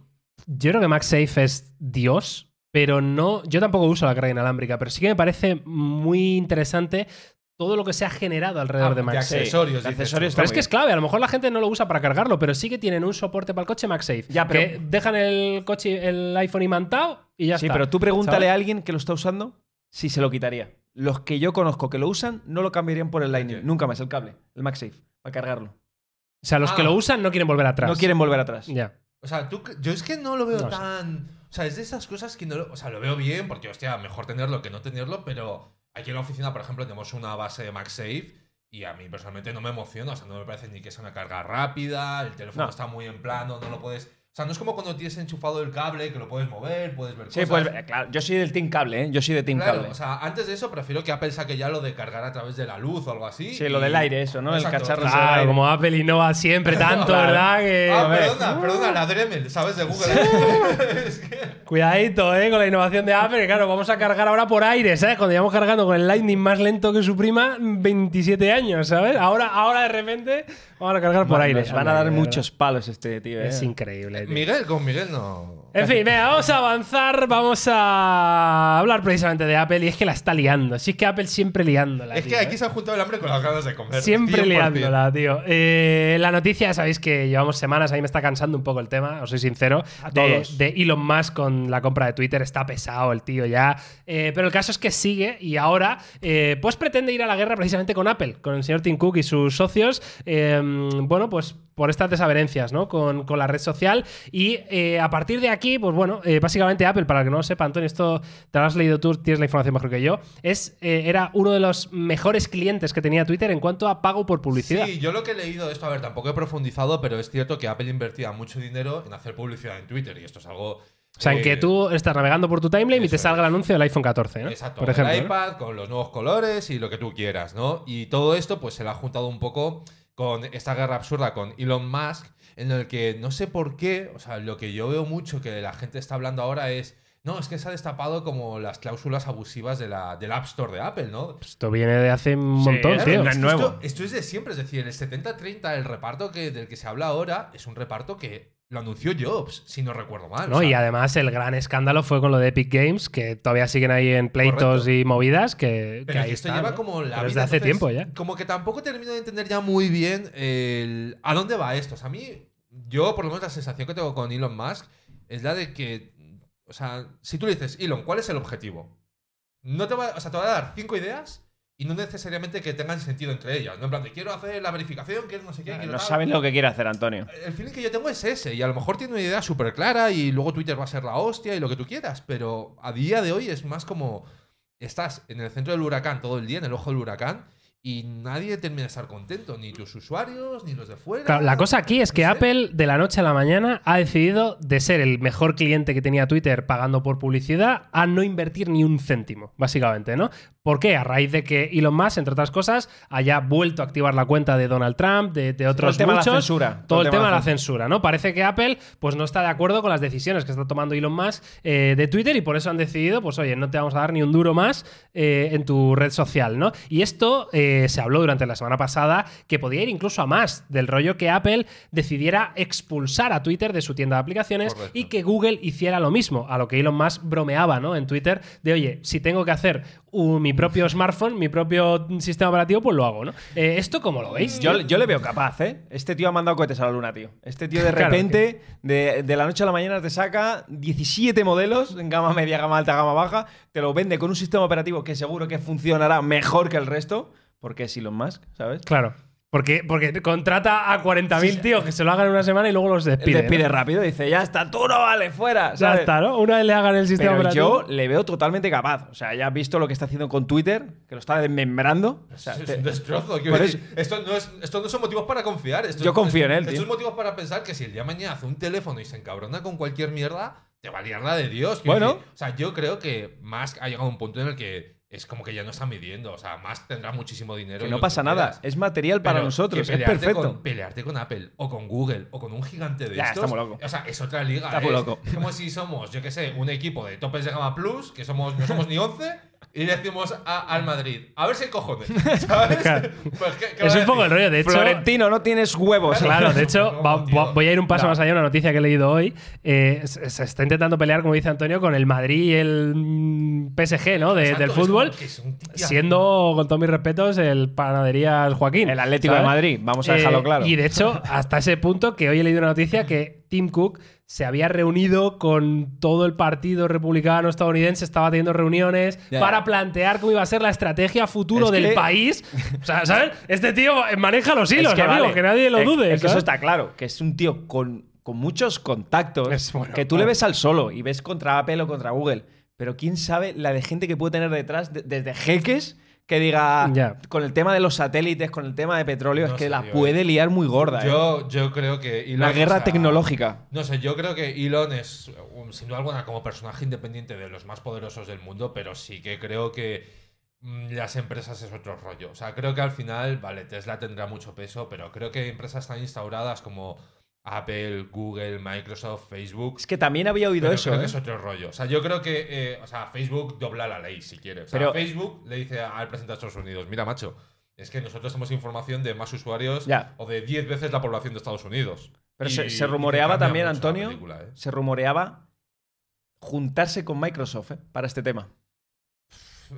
Yo creo que MagSafe es Dios, pero no. Yo tampoco uso la carga inalámbrica, pero sí que me parece muy interesante todo lo que se ha generado alrededor Ah, de de MagSafe. accesorios. de accesorios. Pero es que es clave, a lo mejor la gente no lo usa para cargarlo, pero sí que tienen un soporte para el coche MagSafe. Ya, pero- Que dejan el coche, el iPhone imantado y ya Sí, está. pero tú pregúntale ¿sabes? a alguien que lo está usando si se lo quitaría. Los que yo conozco que lo usan no lo cambiarían por el Lightning. Nunca más el cable, el MagSafe, para cargarlo. O sea, los que Ah. lo usan no quieren volver atrás. No quieren volver atrás. Ya. O sea, tú, yo es que no lo veo No tan. O O sea, es de esas cosas que no lo, o sea, lo veo bien porque, hostia, mejor tenerlo que no tenerlo, pero aquí en la oficina, por ejemplo, tenemos una base de MagSafe y a mí personalmente no me emociona, o sea, no me parece ni que sea una carga rápida, el teléfono No. está muy en plano, no lo puedes... O sea, no es como cuando tienes enchufado el cable, que lo puedes mover, puedes ver Sí, cosas. pues eh, claro, yo soy del Team Cable, ¿eh? Yo soy de Team Claro, Cable. o sea, antes de eso prefiero que Apple saque ya lo de cargar a través de la luz o algo así. Sí, lo del aire, eso, ¿no? El Exacto. cacharro ese. Claro, aire. como Apple innova siempre tanto, Claro. ¿verdad? Que, Ah, a ver, perdona, perdona, la Dremel, ¿sabes? De Google. Es que- Cuidadito, ¿eh? Con la innovación de Apple, que claro, vamos a cargar ahora por aire, ¿sabes? Cuando llevamos cargando con el Lightning más lento que su prima, 27 años, ¿sabes? Ahora, ahora de repente vamos a cargar por aire. Van a dar muchos palos este tío. ¿eh? Es increíble. tío. Miguel, con Miguel no. En fin, venga, vamos a avanzar, vamos a hablar precisamente de Apple y es que la está liando. Si es que Apple siempre liándola. Es que aquí ¿eh? se ha juntado el hambre con las ganas de comer. Siempre 100%. liándola, tío. Eh, la noticia, sabéis que llevamos semanas, a mí me está cansando un poco el tema, os soy sincero. A de, todos. de Elon Musk con la compra de Twitter, está pesado el tío ya. Eh, pero el caso es que sigue y ahora, pues pretende ir a la guerra precisamente con Apple, con el señor Tim Cook y sus socios. bueno, pues por estas desavenencias, ¿no? Con, con la red social. Y eh, a partir de aquí, pues bueno, eh, básicamente Apple, para el que no lo sepa, Antonio, esto te lo has leído tú, tienes la información mejor que yo, es, eh, era uno de los mejores clientes que tenía Twitter en cuanto a pago por publicidad. Sí, yo lo que he leído esto, a ver, tampoco he profundizado, pero es cierto que Apple invertía mucho dinero en hacer publicidad en Twitter y esto es algo. O sea, en eh, que tú estás navegando por tu timeline y te salga el anuncio del iPhone 14, ¿no? Exacto, Por ejemplo. el ¿no? iPad con los nuevos colores y lo que tú quieras, ¿no? Y todo esto, pues se le ha juntado un poco con esta guerra absurda con Elon Musk, en el que no sé por qué, o sea, lo que yo veo mucho que la gente está hablando ahora es. No, es que se ha destapado como las cláusulas abusivas de la, del App Store de Apple, ¿no? Esto viene de hace un montón, tío. no Es nuevo. Esto, esto es de siempre, es decir, el 70-30, el reparto que, del que se habla ahora, es un reparto que lo anunció Jobs, si no recuerdo mal. ¿no? o sea, y además el gran escándalo fue con lo de Epic Games, que todavía siguen ahí en pleitos Correcto. y movidas, que, que Pero ahí que esto está, lleva ¿no? como la Pero vida, desde hace entonces, tiempo ya. Como que tampoco termino de entender ya muy bien el, a dónde va esto. O sea, a mí, yo por lo menos la sensación que tengo con Elon Musk es la de que, o sea, si tú le dices, Elon, ¿cuál es el objetivo? No te va, o sea, te va a dar cinco ideas y no necesariamente que tengan sentido entre ellas. No en plan de quiero hacer la verificación, quiero no sé qué, No tal. saben lo que quiere hacer Antonio. El feeling que yo tengo es ese, y a lo mejor tiene una idea súper clara y luego Twitter va a ser la hostia y lo que tú quieras, pero a día de hoy es más como estás en el centro del huracán todo el día, en el ojo del huracán, y nadie termina de estar contento, ni tus usuarios, ni los de fuera. Claro, la cosa aquí es que No sé. Apple de la noche a la mañana ha decidido de ser el mejor cliente que tenía Twitter pagando por publicidad a no invertir ni un céntimo, básicamente, ¿no? ¿Por qué? A raíz de que Elon Musk, entre otras cosas, haya vuelto a activar la cuenta de Donald Trump, de, de otros el tema de la censura. Todo el tema de la censura, ¿no? Parece que Apple pues no está de acuerdo con las decisiones que está tomando Elon Musk eh, de Twitter y por eso han decidido, pues oye, no te vamos a dar ni un duro más eh, en tu red social, ¿no? Y esto eh, se habló durante la semana pasada que podía ir incluso a más del rollo que Apple decidiera expulsar a Twitter de su tienda de aplicaciones Correcto. y que Google hiciera lo mismo, a lo que Elon Musk bromeaba, ¿no? En Twitter de, oye, si tengo que hacer un- mi propio smartphone, mi propio sistema operativo, pues lo hago, ¿no? Eh, ¿Esto cómo lo veis? Yo, yo le veo capaz, ¿eh? Este tío ha mandado cohetes a la luna, tío. Este tío de Claro, repente, de, de la noche a la mañana, te saca 17 modelos en gama media, gama alta, gama baja, te lo vende con un sistema operativo que seguro que funcionará mejor que el resto, porque es Elon Musk, ¿sabes? Claro. Porque, porque contrata a 40.000 tíos que se lo hagan en una semana y luego los despide. despide ¿no? rápido, dice, ya está, tú no vale, fuera. Ya ¿sabes? está, ¿no? Una vez le hagan el sistema Pero operativo. yo le veo totalmente capaz. O sea, ya has visto lo que está haciendo con Twitter, que lo está desmembrando. O sea, es te- un destrozo. por decir, esto, no es, esto no son motivos para confiar. Esto Yo es- confío en él, Estos tío. son motivos para pensar que si el día de mañana hace un teléfono y se encabrona con cualquier mierda, te va a liar la de Dios. Bueno. decir. o sea, yo creo que Musk ha llegado a un punto en el que es como que ya no está midiendo. O sea, Musk tendrá muchísimo dinero. que no pasa nada. Es material para Pero nosotros. que Es pelearte perfecto. Con, pelearte con Apple o con Google o con un gigante de Ya, estos. muy loco. O sea, es otra liga. Está muy es, loco. es como si somos, yo qué sé, un equipo de topes de gama plus, que somos, no somos ni 11, y le decimos a- al Madrid, a ver si hay cojones. ¿Sabes? Claro. Pues, ¿qué- qué Es un poco el rollo. De hecho, Florentino, no tienes huevos. Claro, de hecho, No, va- tío. va- voy a ir un paso No. más allá. Una noticia que he leído hoy. eh, se, se está intentando pelear, como dice Antonio, con el Madrid y el mm, PSG, ¿no? De- Exacto, del fútbol. Siendo, con todos mis respetos, el Panaderías Joaquín. El Atlético ¿sabes? de Madrid, vamos a dejarlo Eh, claro. Y de hecho, hasta ese punto que hoy he leído una noticia que Tim Cook se había reunido con todo el partido republicano estadounidense, estaba teniendo reuniones para plantear cómo iba a ser la estrategia futuro Es del que- país. O sea, ¿sabes? Este tío maneja los Es hilos, que amigo, vale. que nadie lo dude. Es que eso está claro, que es un tío con con muchos contactos Es bueno, que tú claro. le ves al solo y ves contra Apple o contra Google. Pero quién sabe la de gente que puede tener detrás, de- desde jeques, que diga con el tema de los satélites, con el tema de petróleo, No es que sé, la tío, puede liar muy gorda. ¿eh? Yo, creo que Elon, La guerra o sea, tecnológica. No sé, yo creo que Elon es, um, sin duda alguna, como personaje independiente de los más poderosos del mundo, pero sí que creo que mm, las empresas es otro rollo. O sea, creo que al final, vale, Tesla tendrá mucho peso, pero creo que empresas tan instauradas como Apple, Google, Microsoft, Facebook. Es que también había oído pero eso. creo ¿eh? que es otro rollo. O sea, yo creo que, eh, o sea, Facebook dobla la ley si quiere. O sea, Pero- Facebook le dice al presidente de Estados Unidos, mira, macho, es que nosotros tenemos información de más usuarios Ya. o de 10 veces la población de Estados Unidos. Pero Y- se, rumoreaba también, Antonio, película, ¿eh? se rumoreaba juntarse con Microsoft ¿eh? para este tema.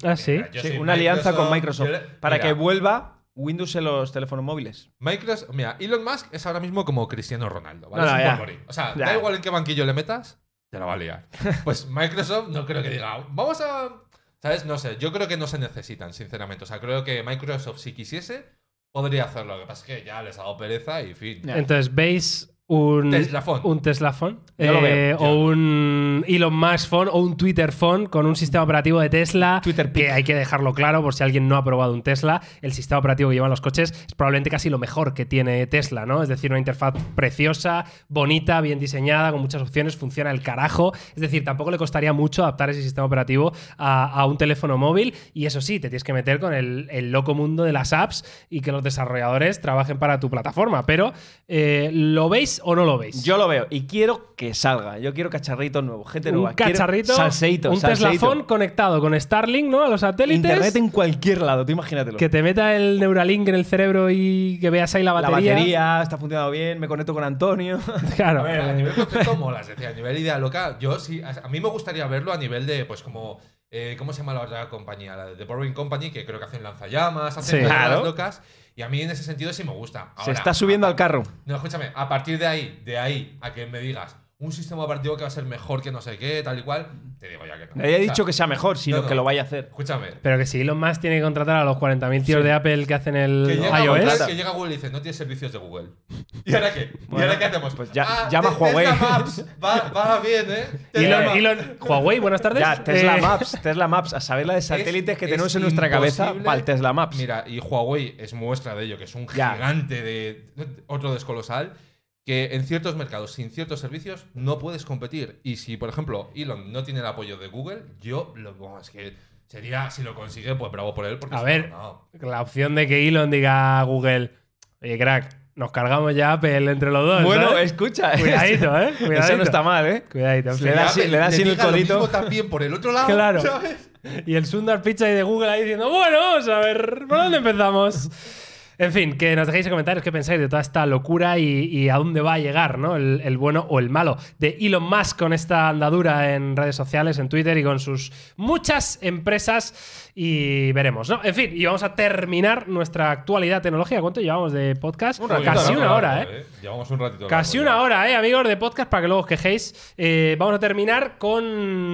Ah, sí. Una alianza con Microsoft le- para mira, que vuelva Windows en los teléfonos móviles. Microsoft, mira, Elon Musk es ahora mismo como Cristiano Ronaldo, ¿vale? No, no, Es un ya. polvorín. O sea, Ya. da igual en qué banquillo le metas, te la va a liar. Pues Microsoft no creo que diga, vamos a. ¿Sabes? No sé, yo creo que no se necesitan, sinceramente. O sea, creo que Microsoft, si quisiese, podría hacerlo. Lo que pasa es que ya les ha dado pereza y fin. Ya. Entonces, ¿veis un Tesla phone. un Tesla phone? Yo lo veo, Eh, o un Elon Musk phone o un Twitter phone con un sistema operativo de Tesla. Twitter que hay que dejarlo claro por si alguien no ha probado un Tesla. El sistema operativo que llevan los coches es probablemente casi lo mejor que tiene Tesla, ¿no? Es decir, una interfaz preciosa, bonita, bien diseñada, con muchas opciones, funciona el carajo. Es decir, tampoco le costaría mucho adaptar ese sistema operativo a, a un teléfono móvil. Y eso sí, te tienes que meter con el, el loco mundo de las apps y que los desarrolladores trabajen para tu plataforma. Pero, eh, ¿lo veis o no lo veis? Yo lo veo y quiero que salga. Yo quiero cacharritos nuevos, gente un nueva. Quiero cacharrito, salseíto, un Tesla salseíto. phone conectado con Starlink, ¿no? A los satélites. Internet en cualquier lado, tú imagínatelo. Que te meta el Neuralink en el cerebro y que veas ahí la La batería. batería está funcionando bien, me conecto con Antonio. Claro. A ver, a nivel concepto mola, es decir, a nivel idea loca, yo sí, a mí me gustaría verlo a nivel de, pues como, eh, ¿cómo se llama la otra compañía? La de The Boring Company, que creo que hacen lanzallamas, hacen Sí. Claro. locas, y a mí en ese sentido sí me gusta. Se está subiendo a- al carro. No, escúchame, a partir de ahí, de ahí, a que me digas un sistema operativo que va a ser mejor que no sé qué, tal y cual, te digo ya que no. Nadie ha dicho que sea mejor, sino no, no. que lo vaya a hacer. Escúchame. Pero que si Elon Musk tiene que contratar a los 40.000 tíos Sí. de Apple que hacen el Que llega, iOS. Google, que llega Google y dice, no tienes servicios de Google. ¿Y ahora qué? ¿Y ahora qué hacemos? pues ya- Ah, llama Huawei. Tesla Maps, va, va bien, ¿eh? Tesla Elon, Maps. Elon- Huawei, buenas tardes. Ya, Tesla Eh, Maps, Tesla Maps, a saber la de satélites que tenemos en nuestra cabeza para el Tesla Maps. Mira, y Huawei es muestra de ello, que es un Ya. gigante de otro descolosal, que en ciertos mercados, sin ciertos servicios, no puedes competir. Y si, por ejemplo, Elon no tiene el apoyo de Google, yo lo bueno, es que sería, si lo consigue, pues bravo por él, porque A si ver. no, no. La opción de que Elon diga a Google, oye, crack, nos cargamos ya Apple entre los dos. bueno, ¿sabes? escucha. Cuidadito, ¿eh? Eso Cuidadito. no está mal, ¿eh? Cuidadito. Le da Apple le da en el lo codito. mismo también por el otro lado, Claro. ¿sabes? Y el Sundar Pichai de Google ahí diciendo, bueno, vamos a ver, ¿por dónde empezamos? En fin, que nos dejéis en comentarios qué pensáis de toda esta locura y, a dónde va a llegar, ¿no? El, el bueno o el malo de Elon Musk con esta andadura en redes sociales, en Twitter y con sus muchas empresas. Y veremos, ¿no? En fin, y vamos a terminar nuestra actualidad tecnológica. ¿Cuánto llevamos de podcast? Un ratito, Casi una hora, ¿eh? Largo, Llevamos un ratito. Casi una hora, ¿eh, amigos de podcast? Para que luego os quejéis. Eh, vamos a terminar con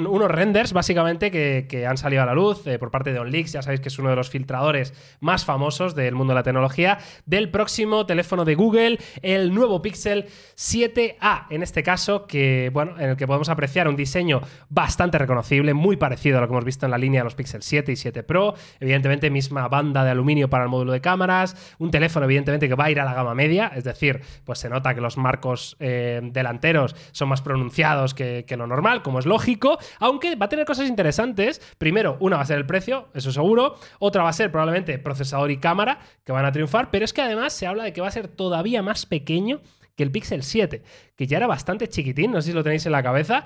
unos renders, básicamente, que, que han salido a la luz eh, por parte de OnLeaks. Ya sabéis que es uno de los filtradores más famosos del mundo de la tecnología. Del próximo teléfono de Google, el nuevo Pixel 7A. En este caso, que, bueno, en el que podemos apreciar un diseño bastante reconocible, muy parecido a lo que hemos visto en la línea de los Pixel 7 y 7 Pro. Evidentemente, misma banda de aluminio para el módulo de cámaras. Un teléfono, evidentemente, que va a ir a la gama media. Es decir, pues se nota que los marcos eh, delanteros son más pronunciados que, que lo normal, como es lógico. Aunque va a tener cosas interesantes. Primero, una va a ser el precio, eso seguro. Otra va a ser probablemente procesador y cámara, que van a triunfar. Pero es que además se habla de que va a ser todavía más pequeño que el Pixel 7, que ya era bastante chiquitín, no sé si lo tenéis en la cabeza,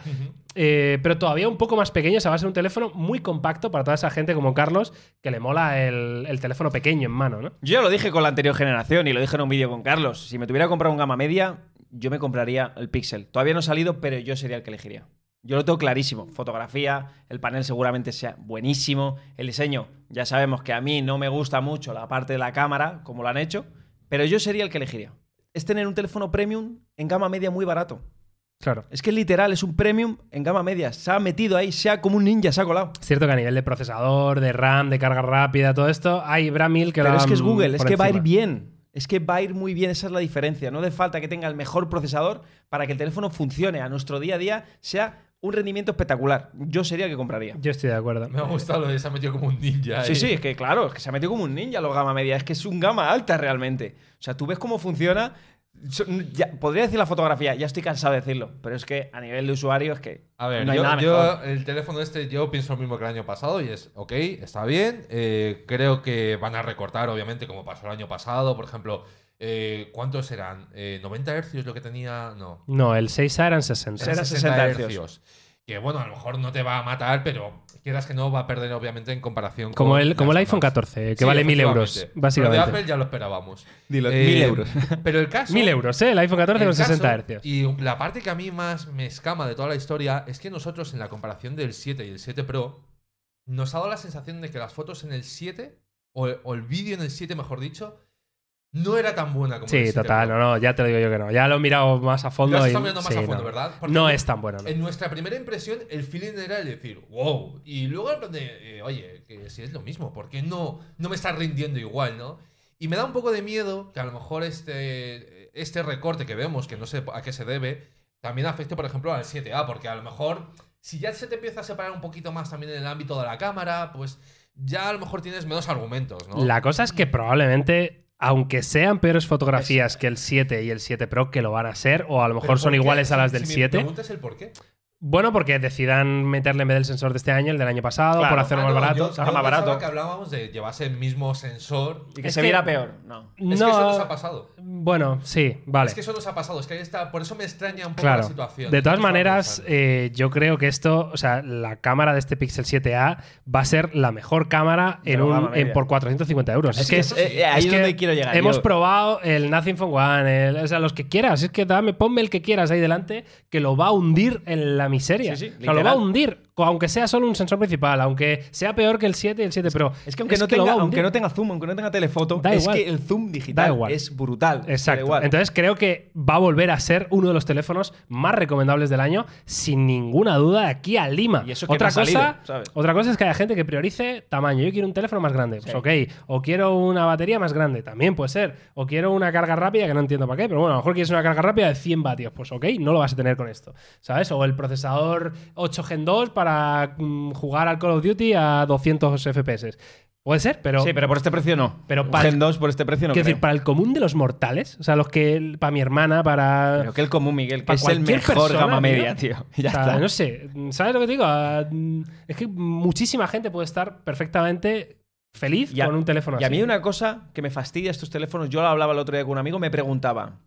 eh, pero todavía un poco más pequeño, o sea, va a ser un teléfono muy compacto para toda esa gente como Carlos, que le mola el, el teléfono pequeño en mano, ¿no? Yo ya lo dije con la anterior generación y lo dije en un vídeo con Carlos. Si me tuviera que comprar un gama media, yo me compraría el Pixel. Todavía no ha salido, pero yo sería el que elegiría. Yo lo tengo clarísimo. Fotografía, el panel seguramente sea buenísimo. El diseño, ya sabemos que a mí no me gusta mucho la parte de la cámara, como lo han hecho, pero yo sería el que elegiría. Es tener un teléfono premium en gama media muy barato. Claro. Es que literal, es un premium en gama media. Se ha metido ahí, sea como un ninja, se ha colado. Es cierto que a nivel de procesador, de RAM, de carga rápida, todo esto, hay Bramil que lo Pero es que es Google, es que va a ir bien. Es que va a ir muy bien, esa es la diferencia. No hace falta que tenga el mejor procesador para que el teléfono funcione a nuestro día a día, sea un rendimiento espectacular. Yo sería el que compraría. Yo estoy de acuerdo. Me ha gustado lo de se ha metido como un ninja. Sí, ahí. sí, es que claro, es que se ha metido como un ninja los gama media. Es que es un gama alta realmente. O sea, tú ves cómo funciona. Ya- podría decir la fotografía, ya estoy cansado de decirlo, pero es que a nivel de usuario es que A ver, no hay yo, nada yo, mejor. el teléfono este, yo pienso lo mismo que el año pasado y es, ok, está bien. eh, creo que van a recortar, obviamente, como pasó el año pasado. Por ejemplo, eh, ¿cuántos eran? Eh, ¿90 hercios lo que tenía? No. No, el 6A eran 60. Era 60 hercios. Que bueno, a lo mejor no te va a matar, pero quieras que no, va a perder obviamente en comparación Como con el, como el iPhone demás. 14, que Sí, vale 1000 euros, básicamente. Lo de Apple ya lo esperábamos. Dilo, Eh, 1000 euros. Pero el caso. 1000 euros, ¿eh? El iPhone 14 el con 60 caso, hercios. Y la parte que a mí más me escama de toda la historia es que nosotros, en la comparación del 7 y el 7 Pro, nos ha dado la sensación de que las fotos en el 7, o, o el vídeo en el 7, mejor dicho, no era tan buena como Sí, 7 total, no, no, ya te lo digo yo que no. Ya lo he mirado más a fondo. Lo has y- mirando más sí, a fondo, no. ¿verdad? Porque No es tan bueno, no. En nuestra primera impresión, el feeling era el decir, wow. Y luego plan de, eh, oye, que si es lo mismo, ¿por qué no, no me está rindiendo igual, no? Y me da un poco de miedo que a lo mejor este, este recorte que vemos, que no sé a qué se debe, también afecte, por ejemplo, al 7A, porque a lo mejor, si ya se te empieza a separar un poquito más también en el ámbito de la cámara, pues ya a lo mejor tienes menos argumentos, ¿no? La cosa es que probablemente, aunque sean peores fotografías que el 7 y el 7 Pro, que lo van a ser, o a lo mejor son iguales a las del si me 7. preguntas el por qué. Bueno, porque decidan meterle en vez del sensor de este año el del año pasado, Claro. por hacerlo Ah, más barato. yo- yo más pensaba barato. que hablábamos de llevarse el mismo sensor. Y que Es se que- viera peor. No. Es no, que eso nos ha pasado. Bueno, sí, vale. Es que eso nos ha pasado. Es que ahí está. Por eso me extraña un poco Claro. la situación. De todas maneras, eh, yo creo que esto, o sea, la cámara de este Pixel 7A va a ser la mejor cámara en un, en- por 450 euros. Es, Es que es, es- eh, ahí es que donde quiero llegar. Hemos yo. probado el Nothing Phone One, el- o sea, los que quieras. Es que dame, ponme el que quieras ahí delante, que lo va a hundir en la miseria. Sí, sí, o sea, lo va a hundir, aunque sea solo un sensor principal, aunque sea peor que el 7 y el 7 Pro. Es que aunque, no, tenga, aunque no tenga zoom, aunque no tenga telefoto, Da es igual. que el zoom digital Da igual. es brutal. Da Exacto. igual. Entonces creo que va a volver a ser uno de los teléfonos más recomendables del año, sin ninguna duda, de aquí a Lima. Y eso que otra no cosa, salido, ¿sabes? otra cosa es que haya gente que priorice tamaño. Yo quiero un teléfono más grande, pues ok. O quiero una batería más grande, también puede ser. O quiero una carga rápida, que no entiendo para qué, pero bueno, a lo mejor quieres una carga rápida de 100 vatios, pues ok, no lo vas a tener con esto, ¿sabes? O el procesador 8 Gen 2 para mm, jugar al Call of Duty a 200 FPS. Puede ser, pero sí, pero por este precio no. Pero para- Gen 2 por este precio no. quiero creo. decir, para el común de los mortales, o sea, los que para mi hermana, para Pero que el común, Miguel, que es el mejor persona, gama media, tío. Ya O sea, está. No sé, ¿sabes lo que te digo? Ah, mm, Es que muchísima gente puede estar perfectamente feliz Y a- con un teléfono Y a así. mí una cosa que me fastidia estos teléfonos, yo lo hablaba el otro día con un amigo, me preguntaba,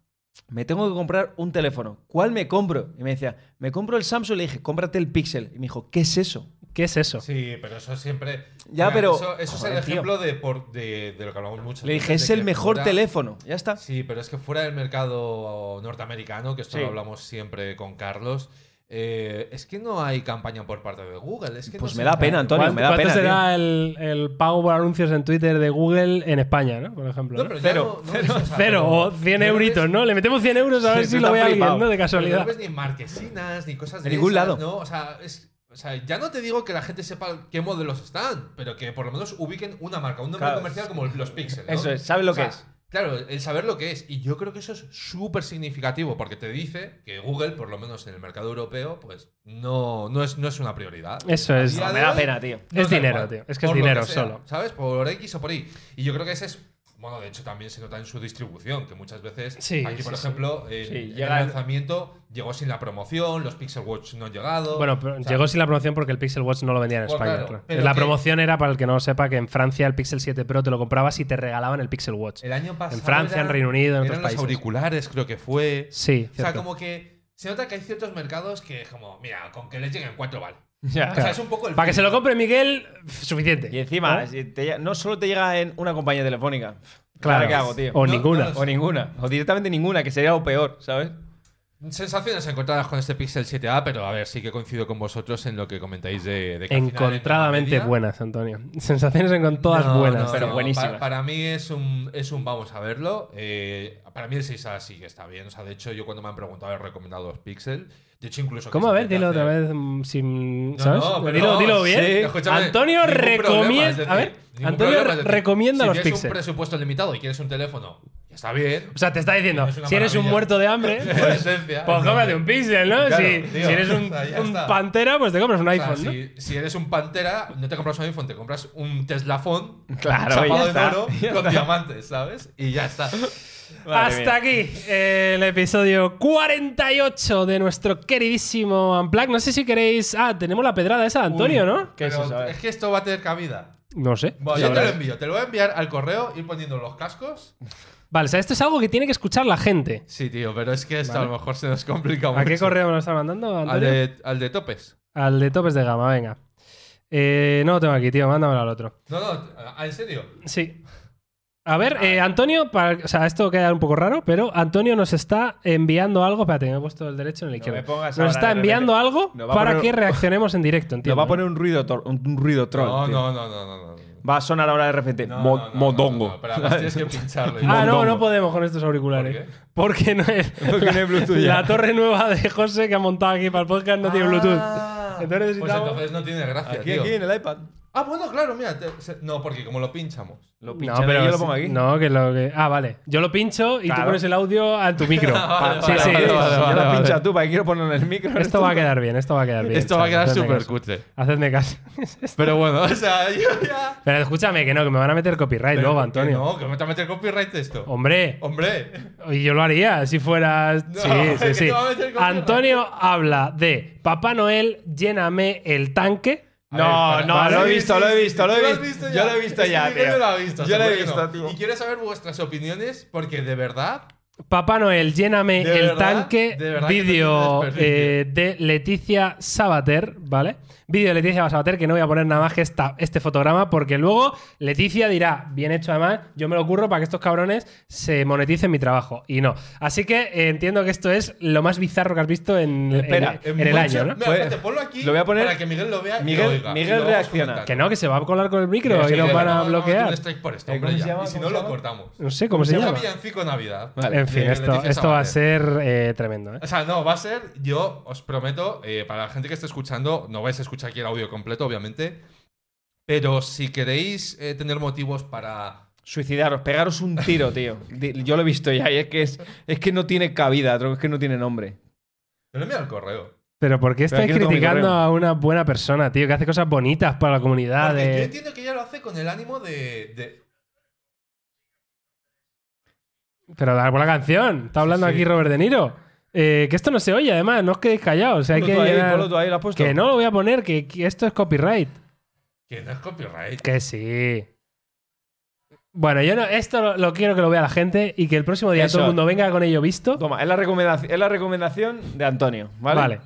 me tengo que comprar un teléfono, ¿cuál me compro? Y me decía, me compro el Samsung, le dije, cómprate el Pixel. Y me dijo, ¿qué es eso? ¿Qué es eso? Sí, pero eso siempre. Ya, Mira, pero- Eso, eso joder, es el tío. ejemplo de, por- de, de lo que hablamos mucho. Le dije, es el mejor teléfono. Ya está. Sí, pero es que fuera del mercado norteamericano, que esto Sí. lo hablamos siempre con Carlos, eh, es que no hay campaña por parte de Google. Es que Pues no me da pena. Antonio, ¿Cuánto, me da cuánto pena, será el, el pago por anuncios en Twitter de Google en España, ¿no? Por ejemplo. Cero, no- no es, o sea, Cero o 100 pero no euritos, ¿no? Le metemos 100 euros a ver Sí, si lo ve alguien. ¿no? De casualidad. no ves ni marquesinas, ni cosas de En ningún esas, lado. ¿no? O sea, es- o sea, ya no te digo que la gente sepa qué modelos están, pero que por lo menos ubiquen una marca, un nombre Claro. comercial como los Pixel. ¿no? Eso es, ¿sabes lo O sea, que es? Claro, el saber lo que es. Y yo creo que eso es súper significativo porque te dice que Google, por lo menos en el mercado europeo, pues no, no, es, no es una prioridad. Eso es. No, me da pena, tío. Es dinero, igual, tío. Es que es dinero sea, solo. ¿Sabes? Por X o por Y. Y yo creo que ese es. Bueno, de hecho también se nota en su distribución, que muchas veces Sí, aquí, por sí, ejemplo, Sí, llega- el lanzamiento llegó sin la promoción, los Pixel Watch no han llegado. Bueno, pero O sea, llegó sin la promoción porque el Pixel Watch no lo vendían en Pues España. claro, La que- promoción era, para el que no lo sepa, que en Francia el Pixel 7 Pro te lo comprabas y te regalaban el Pixel Watch. El año pasado. En Francia, en Reino Unido, en eran otros los países. auriculares, creo que fue. Sí, O sea, cierto. como que se nota que hay ciertos mercados que, como, mira, con que les lleguen cuatro vale. Ya. O sea, es un poco el. Para que se lo compre Miguel, suficiente. Y encima, ¿No? si te llega- no solo te llega en una compañía telefónica. Claro. Claro, ¿qué hago, tío? O No, ninguna. no lo O ninguna. O directamente ninguna, que sería lo peor, ¿sabes? Sensaciones encontradas con este Pixel 7A, pero a ver, sí que coincido con vosotros en lo que comentáis de, de que al final, en Encontradamente media- buenas, Antonio. Sensaciones con todas No, buenas. no, pero no, buenísimas. Para, para mí es un, es un vamos a verlo. Eh, para mí el 6A sí que está bien. O sea, de hecho, yo cuando me han preguntado he recomendado los Pixel. De hecho, incluso. ¿Cómo? A ver, dilo otra vez sin. No, ¿Sabes? no, dilo, bien. sí, Antonio recomienda. A ver, Antonio problema, recomienda si los tienes un presupuesto limitado y quieres un teléfono, ya Está bien. O sea, te está diciendo, si eres un muerto de hambre, pues, pues cómprate un pixel, ¿no? Claro, si, tío, si eres un, o sea, pantera, pues te compras un O sea, iPhone, ¿no? si, si eres un pantera, no te compras un iPhone, te compras un Tesla Phone Claro, chapado está, oro con diamantes, ¿sabes? Y ya está. Madre Hasta mía. aquí eh, el episodio 48 de nuestro queridísimo Unplugged. No sé si queréis. Ah, tenemos la pedrada esa de Antonio, Uy, ¿no? ¿Qué es eso? A que esto va a tener cabida. No sé. Bueno, yo te lo envío. Te lo voy a enviar al correo, ir poniendo los cascos. Vale, o sea, esto es algo que tiene que escuchar la gente. Sí, tío, pero es que esto Vale. a lo mejor se nos complica mucho. ¿A qué correo me lo está mandando, Al Antonio? de, al de topes. Al de topes de gama, venga. Eh, no lo tengo aquí, tío, mándamelo al otro. No, no, ah, ¿en serio? Sí. A ver, eh, Antonio, para- o sea, esto queda un poco raro, pero Antonio nos está enviando algo. Espérate, me he puesto el derecho en el izquierdo. nos está enviando repente. algo Nos para poner- que reaccionemos en directo, Nos entiendo. va a poner un ruido, tor- un, un ruido troll. No, no, no, no, no, no. Va a sonar ahora de repente. No, mo- no, no, modongo. no, no, pero además tienes que pincharlo. Ah, no, no podemos con estos auriculares. ¿Por qué? Porque no es. Porque no hay Bluetooth ya. La torre nueva de José que ha montado aquí para el podcast no tiene Bluetooth. Ah. Entonces Pues necesitamos. entonces no tiene gracia, Aquí, tío. aquí, en el iPad. Ah, bueno, claro, mira. te- se- no, porque como lo pinchamos. Lo No, pinchan pero yo lo pongo aquí. No, que lo que. Ah, vale. Yo lo pincho y tú Claro. pones el audio a tu micro. Vale, sí, vale, sí. vale, vale, ya vale, lo lo pincha pincha tú, para que quiero ponerlo en el micro. Esto va a quedar bien, esto va a quedar bien. Esto va a chavos, quedar hacedme súper caso. cutre. Hacedme caso. Pero bueno, o sea, yo ya. Pero escúchame, que no, que me van a meter copyright Pero luego, ¿por qué Antonio. No, que me te va a meter copyright esto. Hombre, Hombre. y yo lo haría si fueras. No, sí, que sí, sí. te va a meter copyright. Antonio habla de Papá Noel, lléname el tanque. A No, ver, para- no, lo he visto, lo he visto, lo he visto. ya. Yo lo he visto ya, tío. lo visto, Yo lo he visto, no. tío. Y quiero saber vuestras opiniones porque de verdad. Papá Noel, lléname ¿De el verdad? tanque. ¿De verdad que no Vídeo eh, de Leticia Sabater, ¿vale? Vídeo de Leticia Sabater, que no voy a poner nada más que esta, este fotograma, porque luego Leticia dirá, bien hecho además, yo me lo ocurro para que estos cabrones se moneticen mi trabajo. Y no. Así que eh, entiendo que esto es lo más bizarro que has visto en, Espera, en- en el año, ¿no? Mira, Pues- espérate, ponlo aquí lo voy a poner- para que Miguel lo vea y Miguel- lo oiga. Miguel y lo reacciona. Que no, que se va a colar con el micro Sí, y lo van a bloquear. por esto, Eh, hombre, ¿cómo se ya. llama? Y si ¿Cómo no, lo cortamos. No sé cómo se Se llama. Villancico Navidad. Vale. En fin, de esto, esto va a ser eh, tremendo. ¿eh? O sea, no, va a ser, yo os prometo, eh, para la gente que esté escuchando, no vais a escuchar aquí el audio completo, obviamente, pero si queréis eh, tener motivos para... Suicidaros, pegaros un tiro, tío. Yo lo he visto ya y es que, es, es que no tiene cabida, es que no tiene nombre. Lo envío al correo. Pero ¿por qué Pero estáis criticando a una buena persona, tío, que hace cosas bonitas para la comunidad? Porque yo entiendo que ella lo hace con el ánimo de... de- Pero da por la canción. Está hablando Sí, sí. aquí Robert De Niro. Eh, que esto no se oye, además, no os quedéis callados. O sea, hay que tú ahí, llenar- ponlo tú ahí, lo has puesto. Que no lo voy a poner, que, que esto es copyright. Que no es copyright. Que sí. Bueno, yo no, esto lo, lo quiero que lo vea la gente y que el próximo día Eso. todo el mundo venga con ello visto. Toma, es la, recomendación, es la recomendación de Antonio, ¿vale? Vale.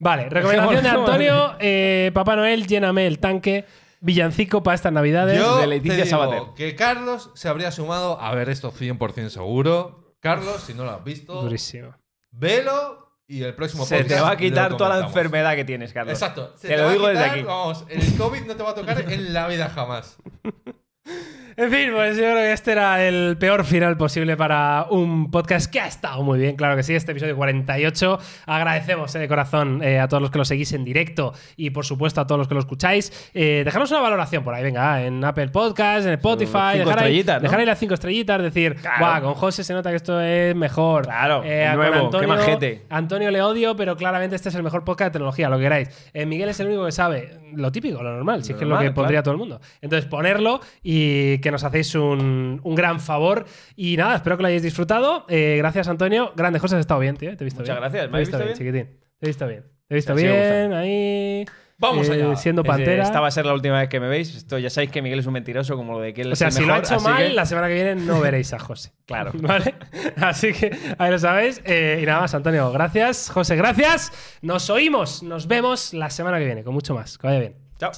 Vale, recomendación de. Antonio. eh, Papá Noel, lléname el tanque. Villancico para estas navidades. Yo de Leticia Sabater. que Carlos se habría sumado a ver esto 100% seguro. Carlos, si no lo has visto, Durísimo. Velo y el próximo Se podcast te va a quitar toda la enfermedad que tienes, Carlos. Exacto. Se Te lo digo desde aquí. Vamos, el COVID no te va a tocar en la vida jamás. En fin, pues yo creo que este era el peor final posible para un podcast que ha estado muy bien, claro que sí, este episodio 48. Agradecemos eh, de corazón eh, a todos los que lo seguís en directo y por supuesto a todos los que lo escucháis. Eh, dejarnos una valoración por ahí, venga, en Apple Podcast, en Spotify, dejar ahí, ¿no? dejar ahí las cinco estrellitas, decir, Claro. guau, con José se nota que esto es mejor. Claro, Eh, nuevo, qué Antonio, majete. Antonio le odio, pero claramente este es el mejor podcast de tecnología, lo que queráis. Miguel es el único que sabe lo típico, lo normal, si Lo es que es lo que pondría todo el mundo. Entonces, ponerlo y que nos hacéis un, un gran favor. Y nada, espero que lo hayáis disfrutado. Eh, gracias, Antonio. Grande, José, has estado bien, tío. Te he visto Muchas bien. gracias. Te ¿Me he has visto visto bien, chiquitín. Te he visto bien. Te he visto sigue bien, ahí. Vamos eh, allá. Siendo pantera. Esta va a ser la última vez que me veis. Esto ya sabéis que Miguel es un mentiroso, como lo de que él O es sea, el si lo ha hecho mal, que- la semana que viene no veréis a José. Claro. ¿Vale? Así que ahí lo sabéis. Eh, y nada más, Antonio, gracias. José, gracias. Nos oímos, nos vemos la semana que viene con mucho más. Que vaya bien. Chao.